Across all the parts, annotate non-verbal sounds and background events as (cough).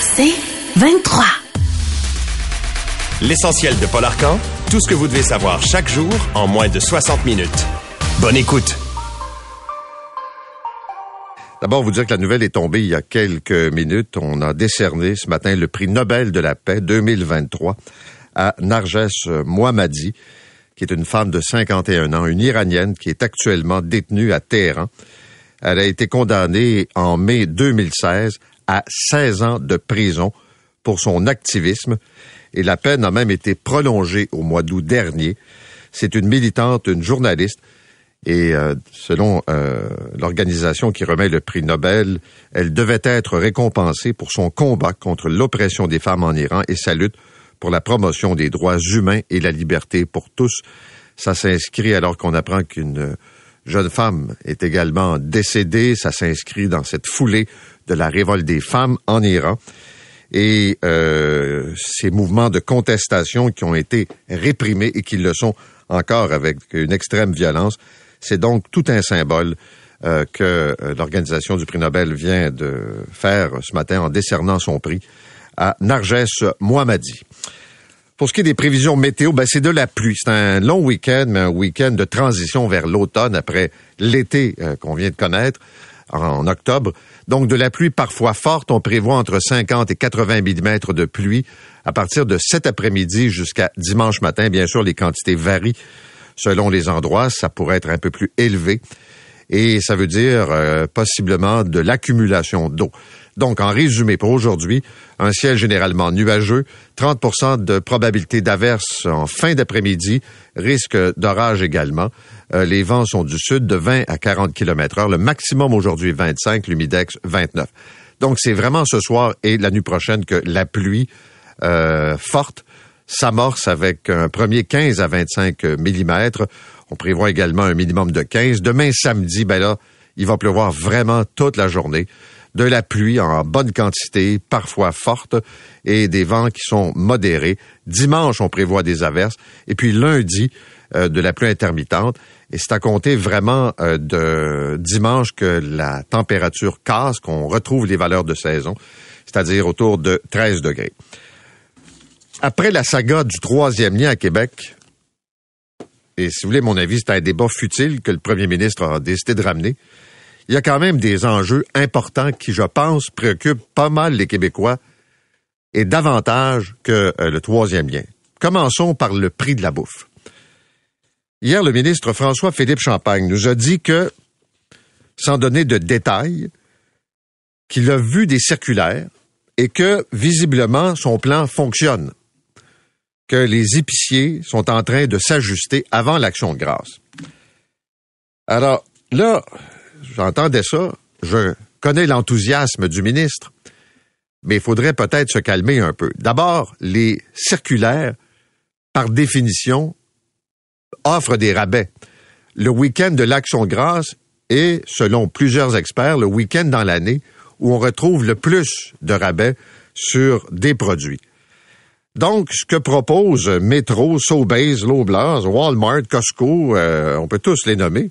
C'est 23. L'essentiel de Paul Arcan, tout ce que vous devez savoir chaque jour en moins de 60 minutes. Bonne écoute. D'abord, vous dire que la nouvelle est tombée il y a quelques minutes. On a décerné ce matin le prix Nobel de la paix 2023 à Narges Mohammadi, qui est une femme de 51 ans, une Iranienne qui est actuellement détenue à Téhéran. Elle a été condamnée en mai 2016 à 16 ans de prison pour son activisme et la peine a même été prolongée au mois d'août dernier. C'est une militante, une journaliste et euh, selon euh, l'organisation qui remet le prix Nobel, elle devait être récompensée pour son combat contre l'oppression des femmes en Iran et sa lutte pour la promotion des droits humains et la liberté pour tous. Ça s'inscrit alors qu'on apprend qu'une jeune femme est également décédée. Ça s'inscrit dans cette foulée de la révolte des femmes en Iran. Et euh, ces mouvements de contestation qui ont été réprimés et qui le sont encore avec une extrême violence, c'est donc tout un symbole euh, que euh, l'organisation du prix Nobel vient de faire ce matin en décernant son prix à Narges Mohammadi. Pour ce qui est des prévisions météo, ben c'est de la pluie. C'est un long week-end, mais un week-end de transition vers l'automne après l'été qu'on vient de connaître en octobre. Donc de la pluie parfois forte. On prévoit entre 50 et 80 mm de pluie à partir de cet après-midi jusqu'à dimanche matin. Bien sûr, les quantités varient selon les endroits. Ça pourrait être un peu plus élevé. Et ça veut dire euh, possiblement de l'accumulation d'eau. Donc, en résumé, pour aujourd'hui, un ciel généralement nuageux, 30% de probabilité d'averse en fin d'après-midi, risque d'orage également. Euh, les vents sont du sud de 20 à 40 km heure. Le maximum aujourd'hui 25, l'humidex 29. Donc, c'est vraiment ce soir et la nuit prochaine que la pluie euh, forte s'amorce avec un premier 15 à 25 mm. On prévoit également un minimum de 15. Demain samedi, ben là, il va pleuvoir vraiment toute la journée de la pluie en bonne quantité, parfois forte, et des vents qui sont modérés. Dimanche, on prévoit des averses. Et puis lundi, euh, de la pluie intermittente. Et c'est à compter vraiment euh, de dimanche que la température casse, qu'on retrouve les valeurs de saison, c'est-à-dire autour de 13 degrés. Après la saga du troisième lien à Québec, et si vous voulez mon avis, c'est un débat futile que le premier ministre a décidé de ramener, il y a quand même des enjeux importants qui, je pense, préoccupent pas mal les Québécois et davantage que euh, le troisième lien. Commençons par le prix de la bouffe. Hier, le ministre François-Philippe Champagne nous a dit que, sans donner de détails, qu'il a vu des circulaires et que, visiblement, son plan fonctionne, que les épiciers sont en train de s'ajuster avant l'action de grâce. Alors, là, j'entendais ça, je connais l'enthousiasme du ministre, mais il faudrait peut-être se calmer un peu. D'abord, les circulaires, par définition, offrent des rabais. Le week-end de l'Action grâce est, selon plusieurs experts, le week-end dans l'année où on retrouve le plus de rabais sur des produits. Donc, ce que propose Metro, Sobeys, Loblaws, Walmart, Costco, euh, on peut tous les nommer,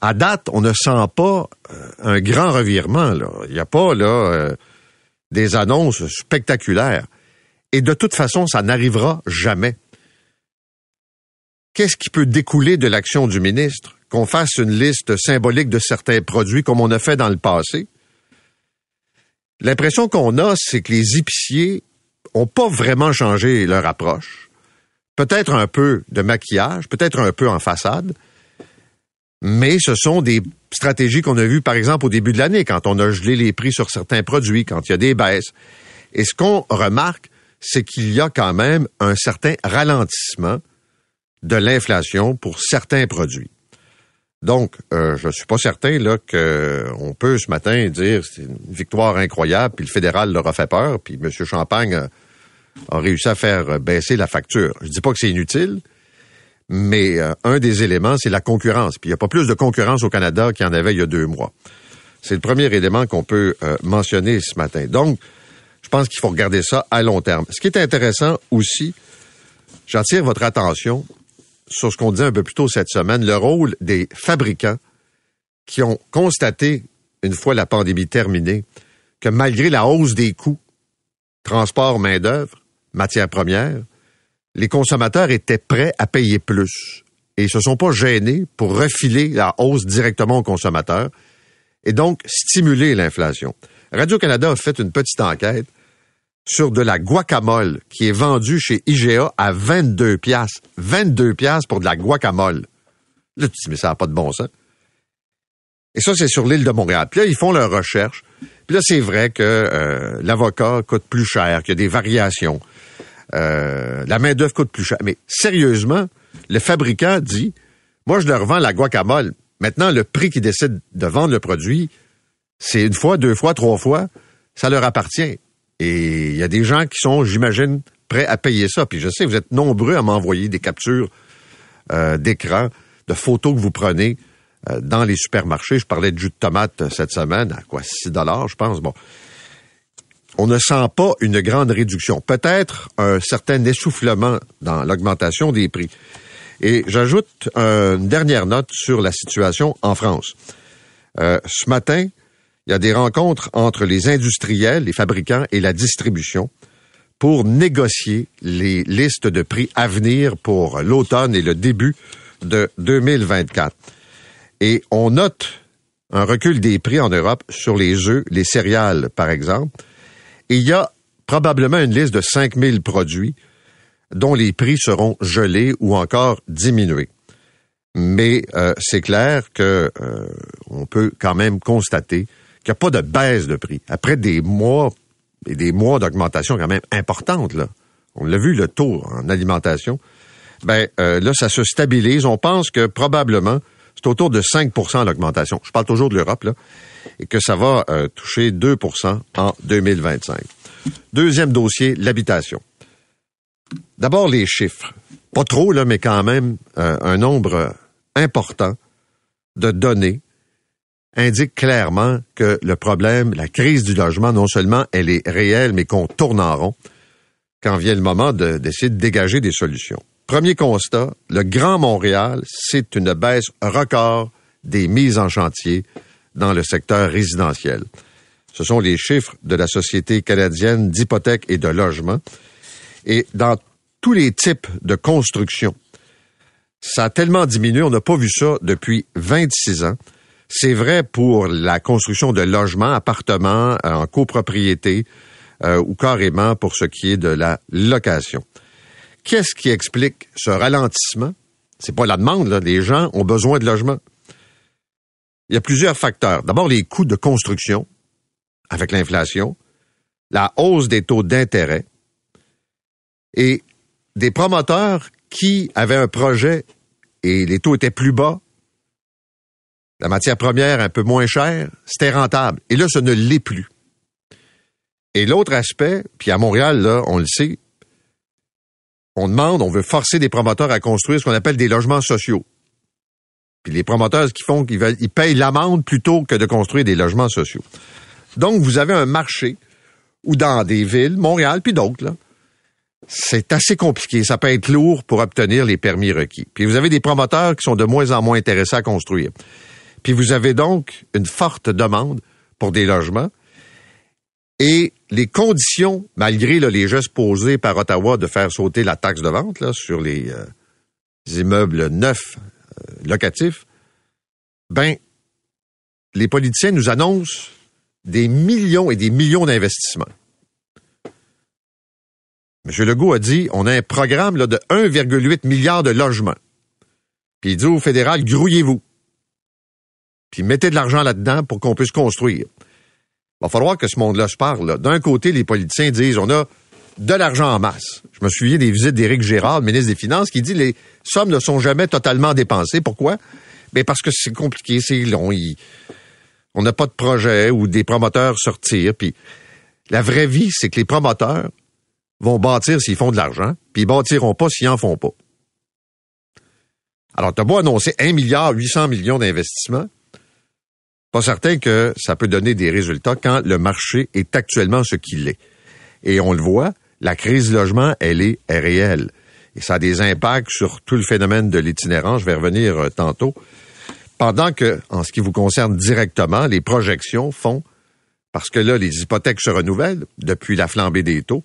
à date, on ne sent pas euh, un grand revirement. Là. Il n'y a pas là euh, des annonces spectaculaires. Et de toute façon, ça n'arrivera jamais. Qu'est-ce qui peut découler de l'action du ministre? Qu'on fasse une liste symbolique de certains produits comme on a fait dans le passé? L'impression qu'on a, c'est que les épiciers ont pas vraiment changé leur approche. Peut-être un peu de maquillage, peut-être un peu en façade, mais ce sont des stratégies qu'on a vues, par exemple, au début de l'année, quand on a gelé les prix sur certains produits, quand il y a des baisses. Et ce qu'on remarque, c'est qu'il y a quand même un certain ralentissement de l'inflation pour certains produits. Donc, euh, je suis pas certain là qu'on peut ce matin dire c'est une victoire incroyable, puis le fédéral leur a fait peur, puis M. Champagne a, a, réussi à faire baisser la facture. Je dis pas que c'est inutile, mais euh, un des éléments, c'est la concurrence. Puis il n'y a pas plus de concurrence au Canada qu'il y en avait il y a deux mois. C'est le premier élément qu'on peut euh, mentionner ce matin. Donc, je pense qu'il faut regarder ça à long terme. Ce qui est intéressant aussi, j'attire votre attention sur ce qu'on disait un peu plus tôt cette semaine, le rôle des fabricants qui ont constaté, une fois la pandémie terminée, que malgré la hausse des coûts, transport, main-d'œuvre, matières premières, les consommateurs étaient prêts à payer plus et se sont pas gênés pour refiler la hausse directement aux consommateurs et donc stimuler l'inflation. Radio-Canada a fait une petite enquête sur de la guacamole qui est vendue chez IGA à 22 pièces. 22 pièces pour de la guacamole. Là, tu dis, mais ça n'a pas de bon sens. Et ça, c'est sur l'île de Montréal. Puis là, ils font leur recherche. Puis là, c'est vrai que euh, l'avocat coûte plus cher, qu'il y a des variations. Euh, la main-d'œuvre coûte plus cher. Mais sérieusement, le fabricant dit, moi, je leur vends la guacamole. Maintenant, le prix qu'ils décident de vendre le produit, c'est une fois, deux fois, trois fois, ça leur appartient. Et il y a des gens qui sont, j'imagine, prêts à payer ça. Puis je sais, vous êtes nombreux à m'envoyer des captures euh, d'écran, de photos que vous prenez euh, dans les supermarchés. Je parlais de jus de tomate cette semaine, à quoi 6 dollars, je pense. Bon, on ne sent pas une grande réduction. Peut-être un certain essoufflement dans l'augmentation des prix. Et j'ajoute une dernière note sur la situation en France. ce matin, il y a des rencontres entre les industriels, les fabricants et la distribution pour négocier les listes de prix à venir pour l'automne et le début de 2024. Et on note un recul des prix en Europe sur les œufs, les céréales, par exemple. Il y a probablement une liste de 5000 produits dont les prix seront gelés ou encore diminués. Mais euh, c'est clair que euh, on peut quand même constater qu'il n'y a pas de baisse de prix. Après des mois et des mois d'augmentation quand même importante, là, on l'a vu, le taux en alimentation, ben euh, là, ça se stabilise. On pense que probablement, c'est autour de 5% l'augmentation. Je parle toujours de l'Europe, là, et que ça va euh, toucher 2% en 2025. Deuxième dossier, l'habitation. D'abord, les chiffres. Pas trop, là, mais quand même euh, un nombre important de données indique clairement que le problème, la crise du logement, non seulement elle est réelle, mais qu'on tourne en rond quand vient le moment d'essayer de, dégager des solutions. Premier constat, le Grand Montréal, c'est une baisse record des mises en chantier dans le secteur résidentiel. Ce sont les chiffres de la Société canadienne d'hypothèques et de logement. Et dans tous les types de construction, ça a tellement diminué, on n'a pas vu ça depuis 26 ans. C'est vrai pour la construction de logements, appartements euh, en copropriété euh, ou carrément pour ce qui est de la location. Qu'est-ce qui explique ce ralentissement? C'est pas la demande, là. Les gens ont besoin de logements. Il y a plusieurs facteurs. D'abord, les coûts de construction avec l'inflation, la hausse des taux d'intérêt et des promoteurs qui avaient un projet et les taux étaient plus bas la matière première un peu moins chère, c'était rentable. Et là, ce ne l'est plus. Et l'autre aspect, puis à Montréal, là, on le sait, on demande, on veut forcer des promoteurs à construire ce qu'on appelle des logements sociaux. Puis les promoteurs, ce qu'ils font, ils, veulent, payent l'amende plutôt que de construire des logements sociaux. Donc, vous avez un marché où dans des villes, Montréal, puis d'autres, c'est assez compliqué. Ça peut être lourd pour obtenir les permis requis. Puis vous avez des promoteurs qui sont de moins en moins intéressés à construire. Puis vous avez donc une forte demande pour des logements. Et les conditions, malgré les gestes posés par Ottawa de faire sauter la taxe de vente là, sur les, euh, immeubles neufs euh, locatifs, ben, les politiciens nous annoncent des millions et des millions d'investissements. M. Legault a dit, on a un programme là, de 1,8 milliard de logements. Puis il dit au fédéral, grouillez-vous puis mettez de l'argent là-dedans pour qu'on puisse construire. Va falloir que ce monde-là se parle. D'un côté, les politiciens disent on a de l'argent en masse. Je me souviens des visites d'Éric Gérard, ministre des Finances, qui dit les sommes ne sont jamais totalement dépensées. Pourquoi? Ben parce que c'est compliqué, c'est long. on n'a pas de projet ou des promoteurs sortir. Puis la vraie vie, c'est que les promoteurs vont bâtir s'ils font de l'argent, puis ils bâtiront pas s'ils en font pas. Alors, tu as beau annoncer 1 milliard 800 millions d'investissements, pas certain que ça peut donner des résultats quand le marché est actuellement ce qu'il est. Et on le voit, la crise logement, elle est, réelle. Et ça a des impacts sur tout le phénomène de l'itinérance. Je vais revenir euh, tantôt. Pendant que, en ce qui vous concerne directement, les projections font parce que là, les hypothèques se renouvellent depuis la flambée des taux.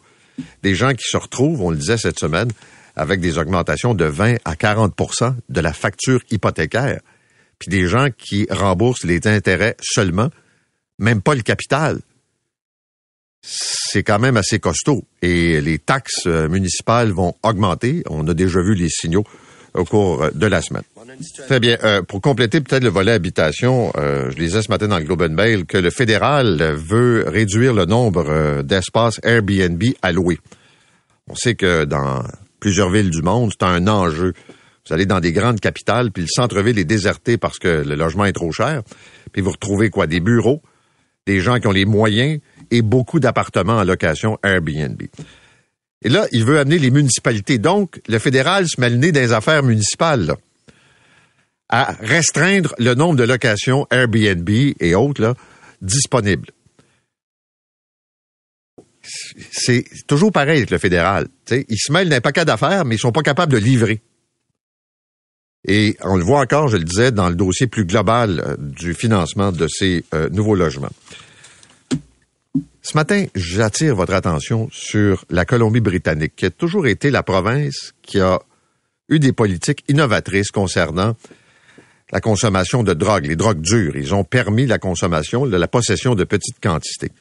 Des gens qui se retrouvent, on le disait cette semaine, avec des augmentations de 20 à 40% de la facture hypothécaire. Puis des gens qui remboursent les intérêts seulement, même pas le capital. C'est quand même assez costaud. Et les taxes euh, municipales vont augmenter. On a déjà vu les signaux au cours de la semaine. Très bien. Euh, pour compléter peut-être le volet habitation, euh, je lisais ce matin dans le Globe and Mail que le fédéral veut réduire le nombre euh, d'espaces Airbnb alloués. On sait que dans plusieurs villes du monde, c'est un enjeu. Vous allez dans des grandes capitales, puis le centre-ville est déserté parce que le logement est trop cher. Puis vous retrouvez quoi? Des bureaux, des gens qui ont les moyens et beaucoup d'appartements en location Airbnb. Et là, il veut amener les municipalités. Donc, le fédéral se met le nez les affaires municipales à restreindre le nombre de locations Airbnb et autres là, disponibles. C'est toujours pareil avec le fédéral. T'sais, ils se mêlent d'un paquet d'affaires, mais ils sont pas capables de livrer. Et on le voit encore, je le disais, dans le dossier plus global euh, du financement de ces euh, nouveaux logements. Ce matin, j'attire votre attention sur la Colombie-Britannique, qui a toujours été la province qui a eu des politiques innovatrices concernant la consommation de drogue, les drogues dures. Ils ont permis la consommation, la possession de petites quantités.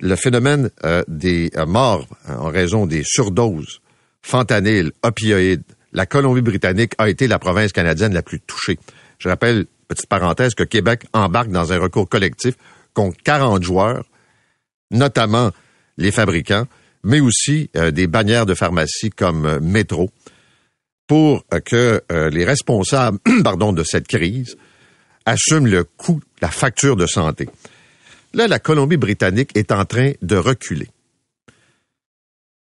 Le phénomène euh, des morts en raison des surdoses, fentanyl, opioïdes, la Colombie-Britannique a été la province canadienne la plus touchée. Je rappelle, petite parenthèse, que Québec embarque dans un recours collectif contre 40 joueurs, notamment les fabricants, mais aussi des bannières de pharmacie comme Métro, pour que euh, les responsables (clears throat) pardon, de cette crise assument le coût, la facture de santé. Là, la Colombie-Britannique est en train de reculer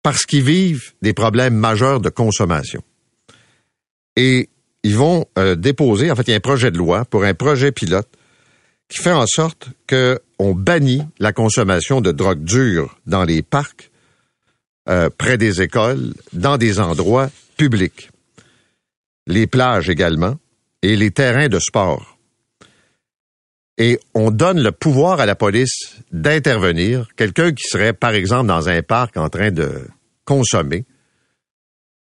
parce qu'ils vivent des problèmes majeurs de consommation. Et ils vont euh, déposer, en fait, il y a un projet de loi pour un projet pilote qui fait en sorte qu'on bannit la consommation de drogue dure dans les parcs, euh, près des écoles, dans des endroits publics les plages également et les terrains de sport. Et on donne le pouvoir à la police d'intervenir. Quelqu'un qui serait, par exemple, dans un parc en train de consommer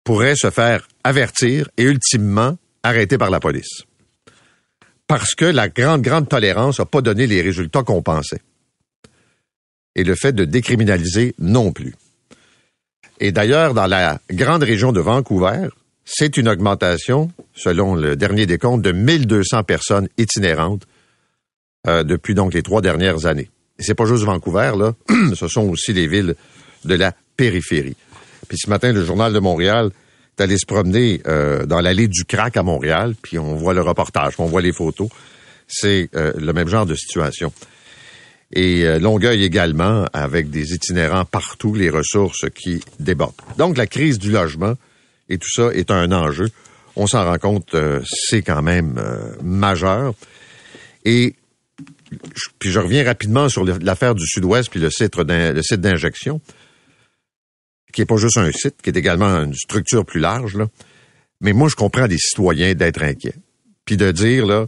pourrait se faire avertir et ultimement arrêter par la police. Parce que la grande, grande tolérance n'a pas donné les résultats qu'on pensait. Et le fait de décriminaliser non plus. Et d'ailleurs, dans la grande région de Vancouver, c'est une augmentation, selon le dernier décompte, de 1200 personnes itinérantes euh, depuis donc les trois dernières années. Et c'est pas juste Vancouver, là, (clears throat) ce sont aussi les villes de la périphérie. Puis ce matin, le Journal de Montréal est allé se promener euh, dans l'allée du Crac à Montréal, puis on voit le reportage, on voit les photos. C'est euh, le même genre de situation. Et Longueuil également, avec des itinérants partout, les ressources qui débordent. Donc la crise du logement, et tout ça est un enjeu. On s'en rend compte, euh, c'est quand même euh, majeur. Et puis je reviens rapidement sur l'affaire du Sud-Ouest puis le site d'injection, qui est pas juste un site, qui est également une structure plus large là. Mais moi, je comprends des citoyens d'être inquiets, puis de dire là,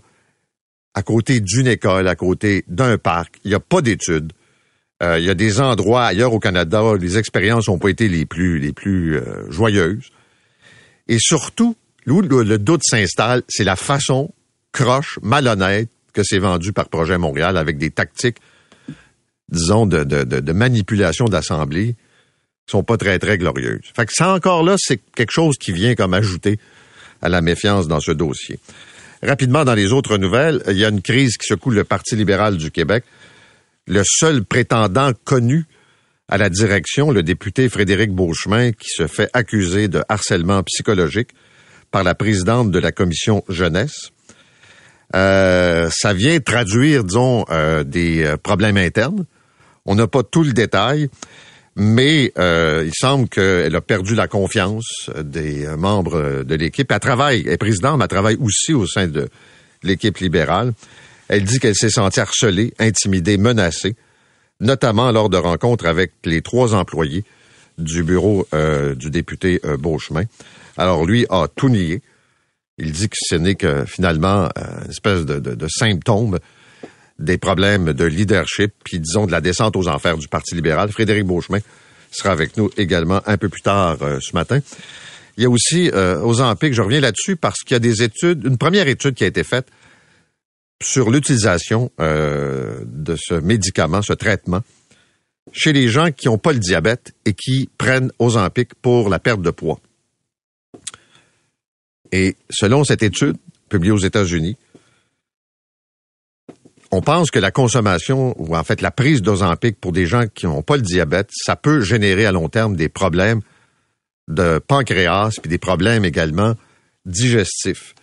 à côté d'une école, à côté d'un parc, il n'y a pas d'études. Euh, il y a des endroits ailleurs au Canada où les expériences n'ont pas été les plus les plus joyeuses. Et surtout, où le, doute s'installe, c'est la façon croche, malhonnête que c'est vendu par Projet Montréal avec des tactiques, disons, de, de, de, manipulation d'assemblée sont pas très, très glorieuses. Fait que ça encore là, c'est quelque chose qui vient comme ajouter à la méfiance dans ce dossier. Rapidement, dans les autres nouvelles, il y a une crise qui secoue le Parti libéral du Québec. Le seul prétendant connu à la direction le député Frédéric Beauchemin qui se fait accuser de harcèlement psychologique par la présidente de la commission jeunesse. Euh, ça vient traduire, disons, euh, des euh, problèmes internes. On n'a pas tout le détail, mais il semble qu'elle a perdu la confiance des membres de l'équipe. Elle travaille, elle est présidente, mais elle travaille aussi au sein de l'équipe libérale. Elle dit qu'elle s'est sentie harcelée, intimidée, menacée notamment lors de rencontres avec les trois employés du bureau euh, du député euh, Beauchemin. Alors lui a tout nié. Il dit que ce n'est que finalement euh, une espèce de, symptôme des problèmes de leadership, puis disons de la descente aux enfers du Parti libéral. Frédéric Beauchemin sera avec nous également un peu plus tard euh, ce matin. Il y a aussi euh, aux Ozempic, je reviens là-dessus parce qu'il y a des études, une première étude qui a été faite sur l'utilisation euh, de ce médicament, ce traitement, chez les gens qui n'ont pas le diabète et qui prennent Ozempic pour la perte de poids. Et selon cette étude publiée aux États-Unis, on pense que la consommation, ou en fait la prise d'Ozempic pour des gens qui n'ont pas le diabète, ça peut générer à long terme des problèmes de pancréas, puis des problèmes également digestifs.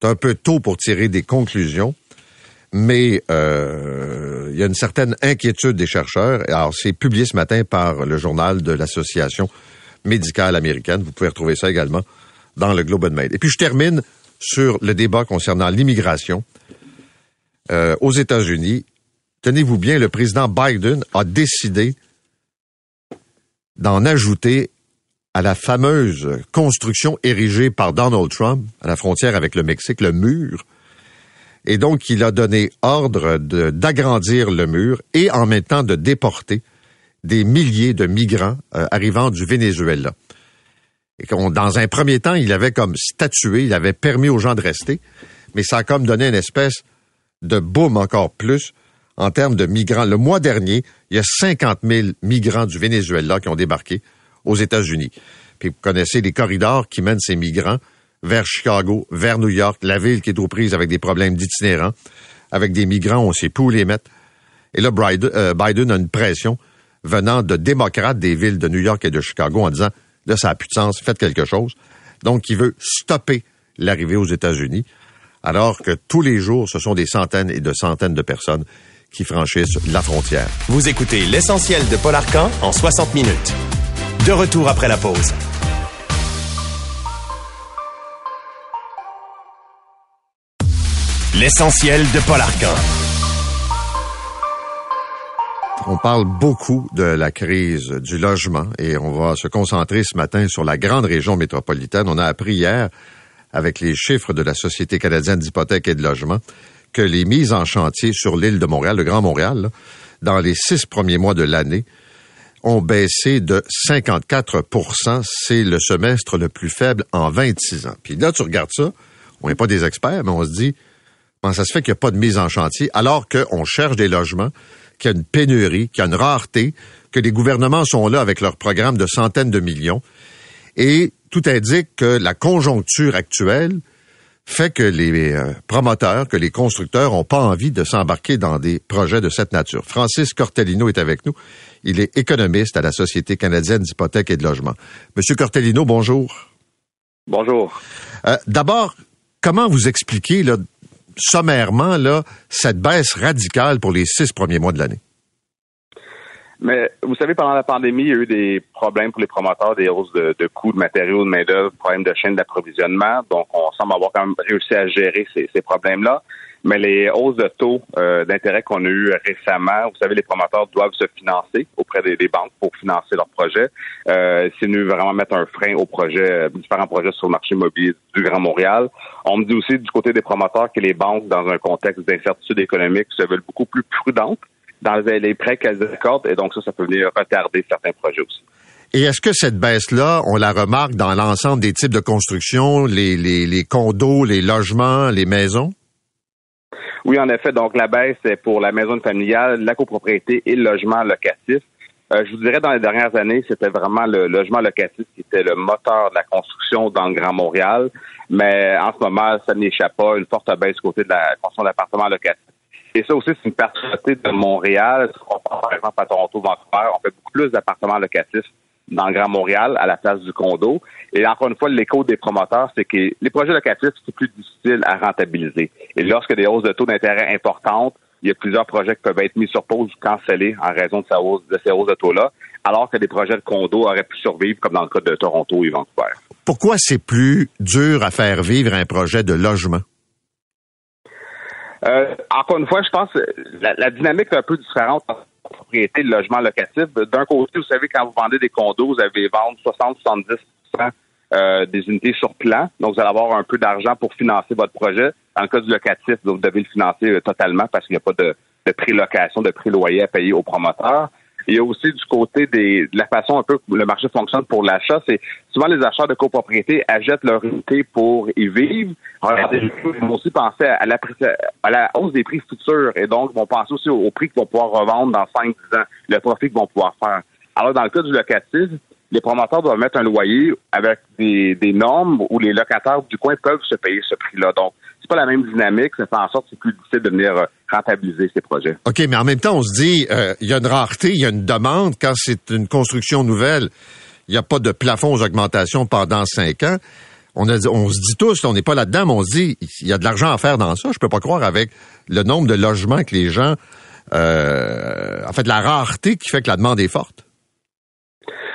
C'est un peu tôt pour tirer des conclusions, mais euh, il y a une certaine inquiétude des chercheurs. Alors, c'est publié ce matin par le journal de l'Association médicale américaine. Vous pouvez retrouver ça également dans le Globe and Mail. Et puis, je termine sur le débat concernant l'immigration. Euh, aux États-Unis, tenez-vous bien, le président Biden a décidé d'en ajouter à la fameuse construction érigée par Donald Trump à la frontière avec le Mexique, le mur. Et donc, il a donné ordre d'agrandir le mur et en même temps de déporter des milliers de migrants euh, arrivant du Venezuela. Et dans un premier temps, il avait comme statué, il avait permis aux gens de rester, mais ça a comme donné une espèce de boom encore plus en termes de migrants. Le mois dernier, il y a 50 000 migrants du Venezuela qui ont débarqué aux États-Unis. Puis vous connaissez les corridors qui mènent ces migrants vers Chicago, vers New York, la ville qui est aux prises avec des problèmes d'itinérants, avec des migrants, on sait pas où les mettre. Et là, euh, Biden a une pression venant de démocrates des villes de New York et de Chicago en disant, là, ça n'a plus de sens, faites quelque chose. Donc, il veut stopper l'arrivée aux États-Unis, alors que tous les jours, ce sont des centaines et de centaines de personnes qui franchissent la frontière. Vous écoutez l'essentiel de Paul Arcan en 60 minutes. De retour après la pause. L'essentiel de Paul Arcan. On parle beaucoup de la crise du logement et on va se concentrer ce matin sur la grande région métropolitaine. On a appris hier, avec les chiffres de la Société canadienne d'hypothèques et de logement, que les mises en chantier sur l'île de Montréal, le Grand Montréal, dans les six premiers mois de l'année, ont baissé de 54% C'est le semestre le plus faible en 26 ans. Puis là, tu regardes ça, on n'est pas des experts, mais on se dit, comment ça se fait qu'il n'y a pas de mise en chantier alors qu'on cherche des logements, qu'il y a une pénurie, qu'il y a une rareté, que les gouvernements sont là avec leurs programmes de centaines de millions. Et tout indique que la conjoncture actuelle fait que les euh, promoteurs, que les constructeurs n'ont pas envie de s'embarquer dans des projets de cette nature. Francis Cortellino est avec nous. Il est économiste à la Société canadienne d'hypothèques et de logement. Monsieur Cortellino, bonjour. Bonjour. Euh, d'abord, comment vous expliquez là, sommairement là, cette baisse radicale pour les six premiers mois de l'année? Mais vous savez, pendant la pandémie, il y a eu des problèmes pour les promoteurs, des hausses de, coûts de matériaux, de main-d'œuvre, problèmes de chaîne d'approvisionnement. Donc, on semble avoir quand même réussi à gérer ces, problèmes-là. Mais les hausses de taux euh, d'intérêt qu'on a eues récemment, vous savez, les promoteurs doivent se financer auprès des, banques pour financer leurs projets. Euh, C'est nous vraiment mettre un frein aux projets, euh, différents projets sur le marché immobilier du Grand Montréal. On me dit aussi du côté des promoteurs que les banques, dans un contexte d'incertitude économique, se veulent beaucoup plus prudentes dans les prêts qu'elles accordent, et donc ça, ça peut venir retarder certains projets aussi. Et est-ce que cette baisse-là, on la remarque dans l'ensemble des types de construction, les, les, les condos, les logements, les maisons? Oui, en effet. Donc, la baisse est pour la maison familiale, la copropriété et le logement locatif. Euh, je vous dirais, dans les dernières années, c'était vraiment le logement locatif qui était le moteur de la construction dans le Grand Montréal. Mais en ce moment, ça n'échappe pas une forte baisse côté de la construction d'appartements locatifs. Et ça aussi, c'est une particularité de Montréal. On par exemple à Toronto, Vancouver, on fait beaucoup plus d'appartements locatifs dans le Grand Montréal à la place du condo. Et encore une fois, l'écho des promoteurs, c'est que les projets locatifs, c'est plus difficile à rentabiliser. Et lorsque des hausses de taux d'intérêt importantes, il y a plusieurs projets qui peuvent être mis sur pause ou cancellés en raison de, de ces hausses de taux-là, alors que des projets de condo auraient pu survivre, comme dans le cas de Toronto et Vancouver. Pourquoi c'est plus dur à faire vivre un projet de logement? Euh, encore une fois, je pense que la, dynamique est un peu différente entre propriété de logement locatif. D'un côté, vous savez, quand vous vendez des condos, vous avez vendre 60-70% euh, des unités sur plan. Donc, vous allez avoir un peu d'argent pour financer votre projet. Dans le cas du locatif, vous devez le financer euh, totalement parce qu'il n'y a pas de de prix location, de prix loyer à payer aux promoteurs. Il y a aussi du côté des, de la façon un peu que le marché fonctionne pour l'achat, c'est souvent les acheteurs de copropriété achètent leur unité pour y vivre. ils vont aussi penser à la, à la hausse des prix futurs et donc vont penser aussi au, prix qu'ils vont pouvoir revendre dans 5-10 ans, le profit qu'ils vont pouvoir faire. Alors, dans le cas du locatif, les promoteurs doivent mettre un loyer avec des, des normes où les locataires du coin peuvent se payer ce prix-là. Donc, c'est pas la même dynamique. Ça fait en sorte que c'est plus difficile de venir euh, rentabiliser ces projets. OK, mais en même temps, on se dit, euh, il y a une rareté, il y a une demande. Quand c'est une construction nouvelle, il n'y a pas de plafond aux augmentations pendant cinq ans. On, a, on se dit tous, on n'est pas là-dedans, mais on se dit, il y a de l'argent à faire dans ça. Je peux pas croire avec le nombre de logements que les gens... Euh, en fait, la rareté qui fait que la demande est forte.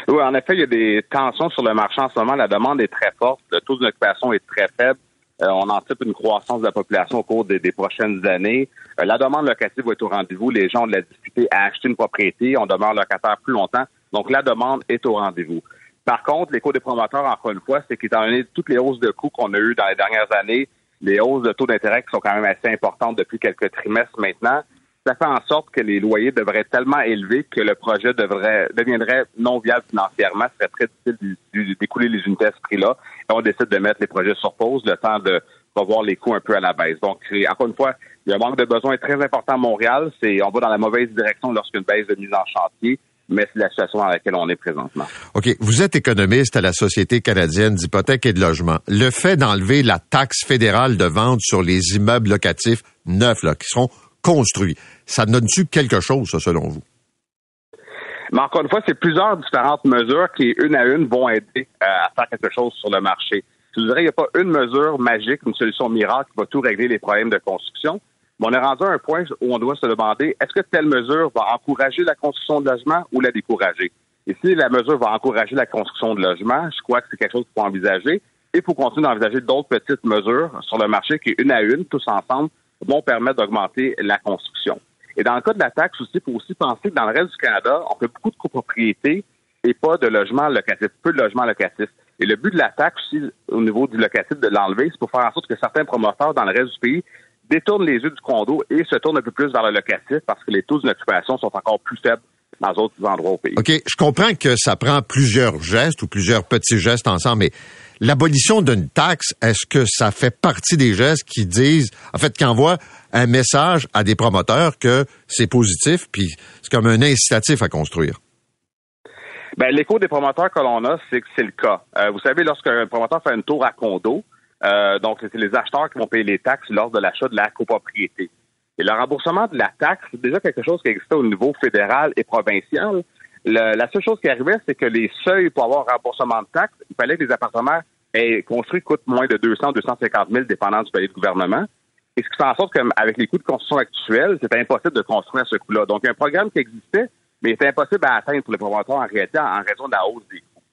Oui, en effet, il y a des tensions sur le marché en ce moment. La demande est très forte. Le taux d'occupation est très faible. Euh, on anticipe une croissance de la population au cours des, prochaines années. Euh, la demande locative va être au rendez-vous. Les gens ont de la difficulté à acheter une propriété. On demeure locataire plus longtemps. Donc, la demande est au rendez-vous. Par contre, l'écho des promoteurs, encore une fois, c'est qu'étant donné toutes les hausses de coûts qu'on a eues dans les dernières années, les hausses de taux d'intérêt qui sont quand même assez importantes depuis quelques trimestres maintenant, ça fait en sorte que les loyers devraient être tellement élevés que le projet devrait deviendrait non viable financièrement. Ce serait très difficile d'écouler les unités à ce prix-là. Et on décide de mettre les projets sur pause, le temps de revoir les coûts un peu à la baisse. Donc, encore une fois, un manque de besoin très important à Montréal. C'est on va dans la mauvaise direction lorsqu'une baisse de mise en chantier mais c'est la situation dans laquelle on est présentement. OK. Vous êtes économiste à la Société canadienne d'hypothèques et de logement. Le fait d'enlever la taxe fédérale de vente sur les immeubles locatifs neufs, là, qui seront construits, ça donne-tu quelque chose, ça, selon vous? Mais encore une fois, c'est plusieurs différentes mesures qui, une à une, vont aider euh, à faire quelque chose sur le marché. Je vous dirais, il n'y a pas une mesure magique, une solution miracle qui va tout régler les problèmes de construction. Mais on est rendu à un point où on doit se demander, est-ce que telle mesure va encourager la construction de logements ou la décourager? Et si la mesure va encourager la construction de logements, je crois que c'est quelque chose qu'il faut envisager. Et il faut continuer d'envisager d'autres petites mesures sur le marché qui, une à une, tous ensemble, vont permettre d'augmenter la construction. Et dans le cas de la taxe aussi, il faut aussi penser que dans le reste du Canada, on fait beaucoup de copropriétés et pas de logements locatifs, peu de logements locatifs. Et le but de la taxe aussi, au niveau du locatif, de l'enlever, c'est pour faire en sorte que certains promoteurs dans le reste du pays détournent les yeux du condo et se tournent un peu plus vers le locatif parce que les taux d'occupation sont encore plus faibles dans d'autres endroits au pays. OK, je comprends que ça prend plusieurs gestes ou plusieurs petits gestes ensemble, mais l'abolition d'une taxe, est-ce que ça fait partie des gestes qui disent, en fait, qui envoient un message à des promoteurs que c'est positif, puis c'est comme un incitatif à construire? Ben, l'écho des promoteurs que l'on a, c'est que c'est le cas. Euh, vous savez, lorsqu'un promoteur fait une tour à condo, euh, donc c'est les acheteurs qui vont payer les taxes lors de l'achat de la copropriété. Et le remboursement de la taxe, c'est déjà quelque chose qui existait au niveau fédéral et provincial. la seule chose qui arrivait, c'est que les seuils pour avoir un remboursement de taxes, il fallait que les appartements construits coûtent moins de 200 250 000 dépendant du pays de gouvernement. Et ce qui fait en sorte qu'avec les coûts de construction actuels, c'était impossible de construire à ce coût-là. Donc, il y a un programme qui existait, mais il était impossible à atteindre pour les promoteurs en réalité en raison de la hausse des coûts.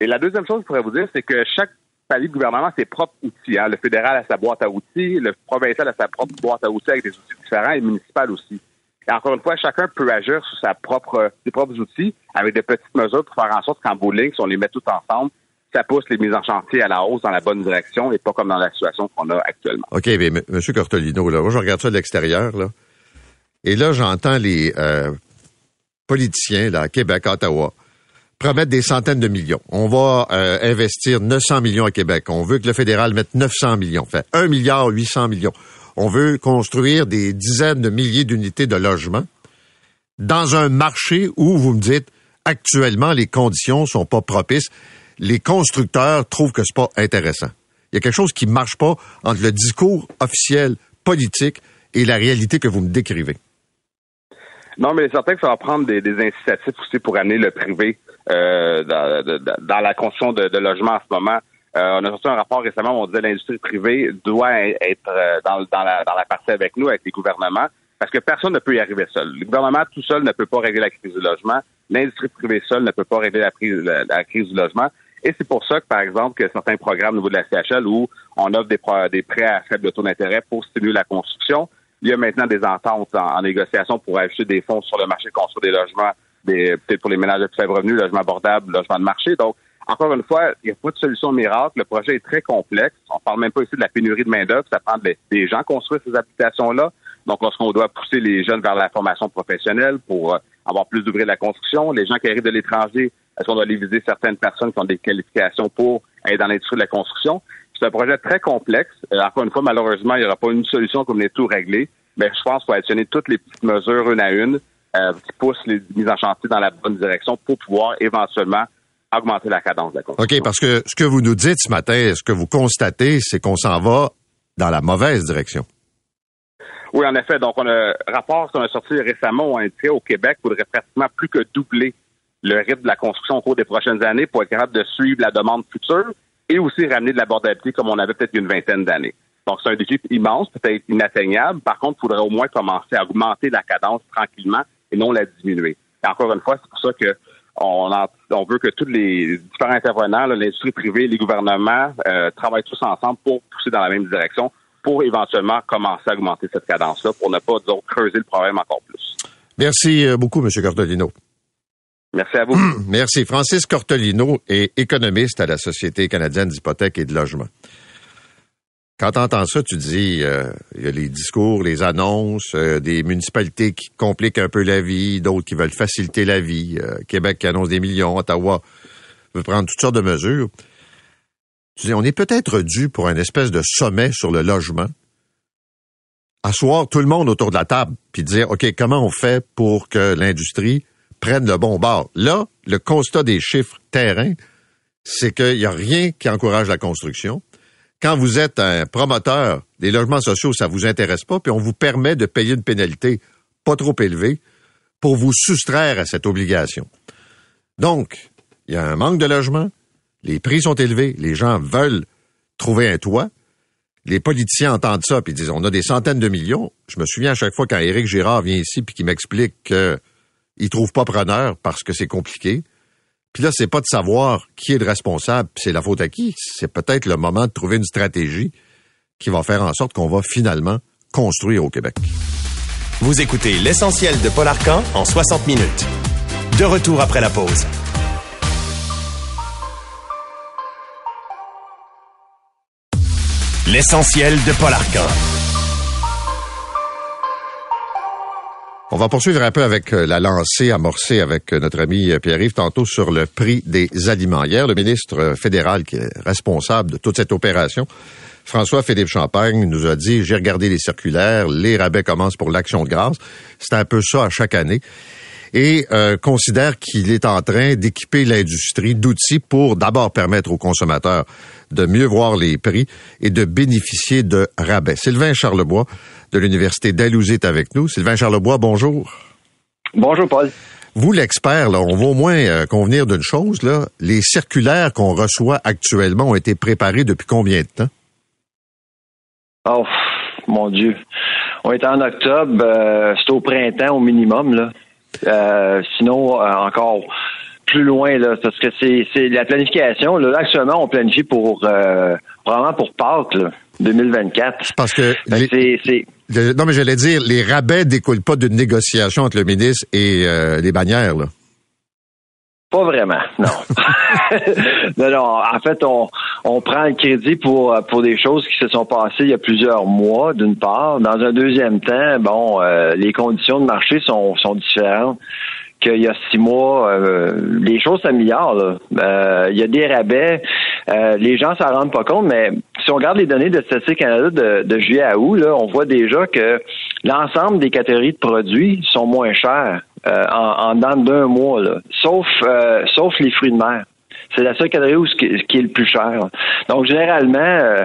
Et la deuxième chose que je pourrais vous dire, c'est que chaque palier gouvernement a ses propres outils. Hein. Le fédéral a sa boîte à outils, le provincial a sa propre boîte à outils avec des outils différents et le municipal aussi. Et encore une fois, chacun peut agir sur ses propres outils avec des petites mesures pour faire en sorte qu'en bowling, si on les met tous ensemble, ça pousse les mises en chantier à la hausse dans la bonne direction et pas comme dans la situation qu'on a actuellement. OK, mais M. Cortolino, là, moi, je regarde ça de l'extérieur, là. Et là, j'entends les euh, politiciens, là, à Québec, Ottawa, promettre des centaines de millions. On va euh, investir 900 millions à Québec. On veut que le fédéral mette 900 millions. Fait 1 milliard 800 millions. On veut construire des dizaines de milliers d'unités de logements dans un marché où, vous me dites, actuellement, les conditions sont pas propices. Les constructeurs trouvent que c'est pas intéressant. Il y a quelque chose qui marche pas entre le discours officiel politique et la réalité que vous me décrivez. Non, mais c'est certain que ça va prendre des, des incitatifs aussi pour amener le privé euh, dans, la construction de, logements en ce moment. Euh, on a sorti un rapport récemment où on disait l'industrie privée doit être euh, dans, la, dans la partie avec nous, avec les gouvernements, parce que personne ne peut y arriver seul. Le gouvernement tout seul ne peut pas régler la crise du logement. L'industrie privée seule ne peut pas régler la, crise, la, crise du logement. Et c'est pour ça que, par exemple, que certains programmes au niveau de la CHL où on offre des, des prêts à faible taux d'intérêt pour stimuler la construction, il y a maintenant des ententes en, négociation pour ajouter des fonds sur le marché de construire des logements, peut-être pour les ménages de faible revenu, logements abordables, logements de marché. Donc, encore une fois, il n'y a pas de solution miracle. Le projet est très complexe. On parle même pas ici de la pénurie de main-d'œuvre. Ça prend des gens construire ces habitations-là. Donc, est-ce qu'on doit pousser les jeunes vers la formation professionnelle pour euh, avoir plus d'ouvriers de la construction? Les gens qui arrivent de l'étranger, est-ce qu'on doit aller viser certaines personnes qui ont des qualifications pour aller dans l'industrie de la construction? C'est un projet très complexe. Euh, encore une fois, malheureusement, il n'y aura pas une solution comme les tout réglé. Mais je pense qu'il faut additionner toutes les petites mesures une à une euh, qui poussent les mises en chantier dans la bonne direction pour pouvoir éventuellement augmenter la cadence de la construction. OK, parce que ce que vous nous dites ce matin, ce que vous constatez, c'est qu'on s'en va dans la mauvaise direction. Oui, en effet. Donc, on a un rapport qu'on a sorti récemment, on a indiqué au Québec, il faudrait pratiquement plus que doubler le rythme de la construction au cours des prochaines années pour être capable de suivre la demande future et aussi ramener de l'abordabilité comme on avait peut-être une vingtaine d'années. Donc, c'est un défi immense, peut-être inatteignable. Par contre, il faudrait au moins commencer à augmenter la cadence tranquillement et non la diminuer. Et encore une fois, c'est pour ça que on, on veut que tous les différents intervenants, l'industrie privée, les gouvernements, euh, travaillent tous ensemble pour pousser dans la même direction pour éventuellement commencer à augmenter cette cadence-là pour ne pas, disons, creuser le problème encore plus. Merci euh, beaucoup, M. Cortolino. Merci à vous. (clears throat) Merci. Francis Cortolino est économiste à la Société canadienne d'hypothèques et de logement. Quand tu entends ça, tu dis, euh, il y a les discours, les annonces, euh, des municipalités qui compliquent un peu la vie, d'autres qui veulent faciliter la vie, euh, Québec qui annonce des millions, Ottawa veut prendre toutes sortes de mesures. Tu dis, on est peut-être dû pour un espèce de sommet sur le logement, asseoir tout le monde autour de la table, puis dire, OK, comment on fait pour que l'industrie prenne le bon bord? Là, le constat des chiffres terrain, c'est qu'il n'y a rien qui encourage la construction quand vous êtes un promoteur des logements sociaux, ça vous intéresse pas, puis on vous permet de payer une pénalité pas trop élevée pour vous soustraire à cette obligation. Donc, il y a un manque de logements, les prix sont élevés, les gens veulent trouver un toit. Les politiciens entendent ça puis disent on a des centaines de millions. Je me souviens à chaque fois quand Éric Girard vient ici puis qu'il m'explique qu'il trouve pas preneur parce que c'est compliqué. Puis là, c'est pas de savoir qui est le responsable, c'est la faute à qui. C'est peut-être le moment de trouver une stratégie qui va faire en sorte qu'on va finalement construire au Québec. Vous écoutez l'essentiel de Paul Arcan en 60 minutes. De retour après la pause. L'essentiel de Paul Arcan. On va poursuivre un peu avec euh, la lancée amorcée avec euh, notre ami euh, Pierre-Yves tantôt sur le prix des aliments. Hier, le ministre fédéral qui est responsable de toute cette opération, François-Philippe Champagne, nous a dit, j'ai regardé les circulaires, les rabais commencent pour l'action de grâce. C'est un peu ça à chaque année et considère qu'il est en train d'équiper l'industrie d'outils pour d'abord permettre aux consommateurs de mieux voir les prix et de bénéficier de rabais. Sylvain Charlebois de l'Université d'Alousie est avec nous. Sylvain Charlebois, bonjour. Bonjour, Paul. Vous, l'expert, là, on va au moins euh, convenir d'une chose, là. Les circulaires qu'on reçoit actuellement ont été préparés depuis combien de temps? Oh, mon Dieu. On est en octobre, euh, c'est au printemps au minimum, là. Euh, sinon, encore plus loin, là, parce que c'est la planification. Là, actuellement, on planifie pour vraiment pour Pâques, là, 2024. Parce que c'est non, mais j'allais dire, les rabais découlent pas d'une négociation entre le ministre et euh, les bannières, là. Pas vraiment, non. (laughs) (laughs) non, non. En fait, on, on prend le crédit pour, pour des choses qui se sont passées il y a plusieurs mois, d'une part. Dans un deuxième temps, bon, euh, les conditions de marché sont, sont différentes qu'il y a six mois. Euh, les choses s'améliorent. Il y a des rabais. les gens s'en rendent pas compte, mais si on regarde les données de Statistique Canada de, juillet à août, là, on voit déjà que l'ensemble des catégories de produits sont moins chers euh, en, en d'un mois, là. sauf euh, sauf les fruits de mer. C'est la seule catégorie qui, est le plus cher. Donc généralement, euh,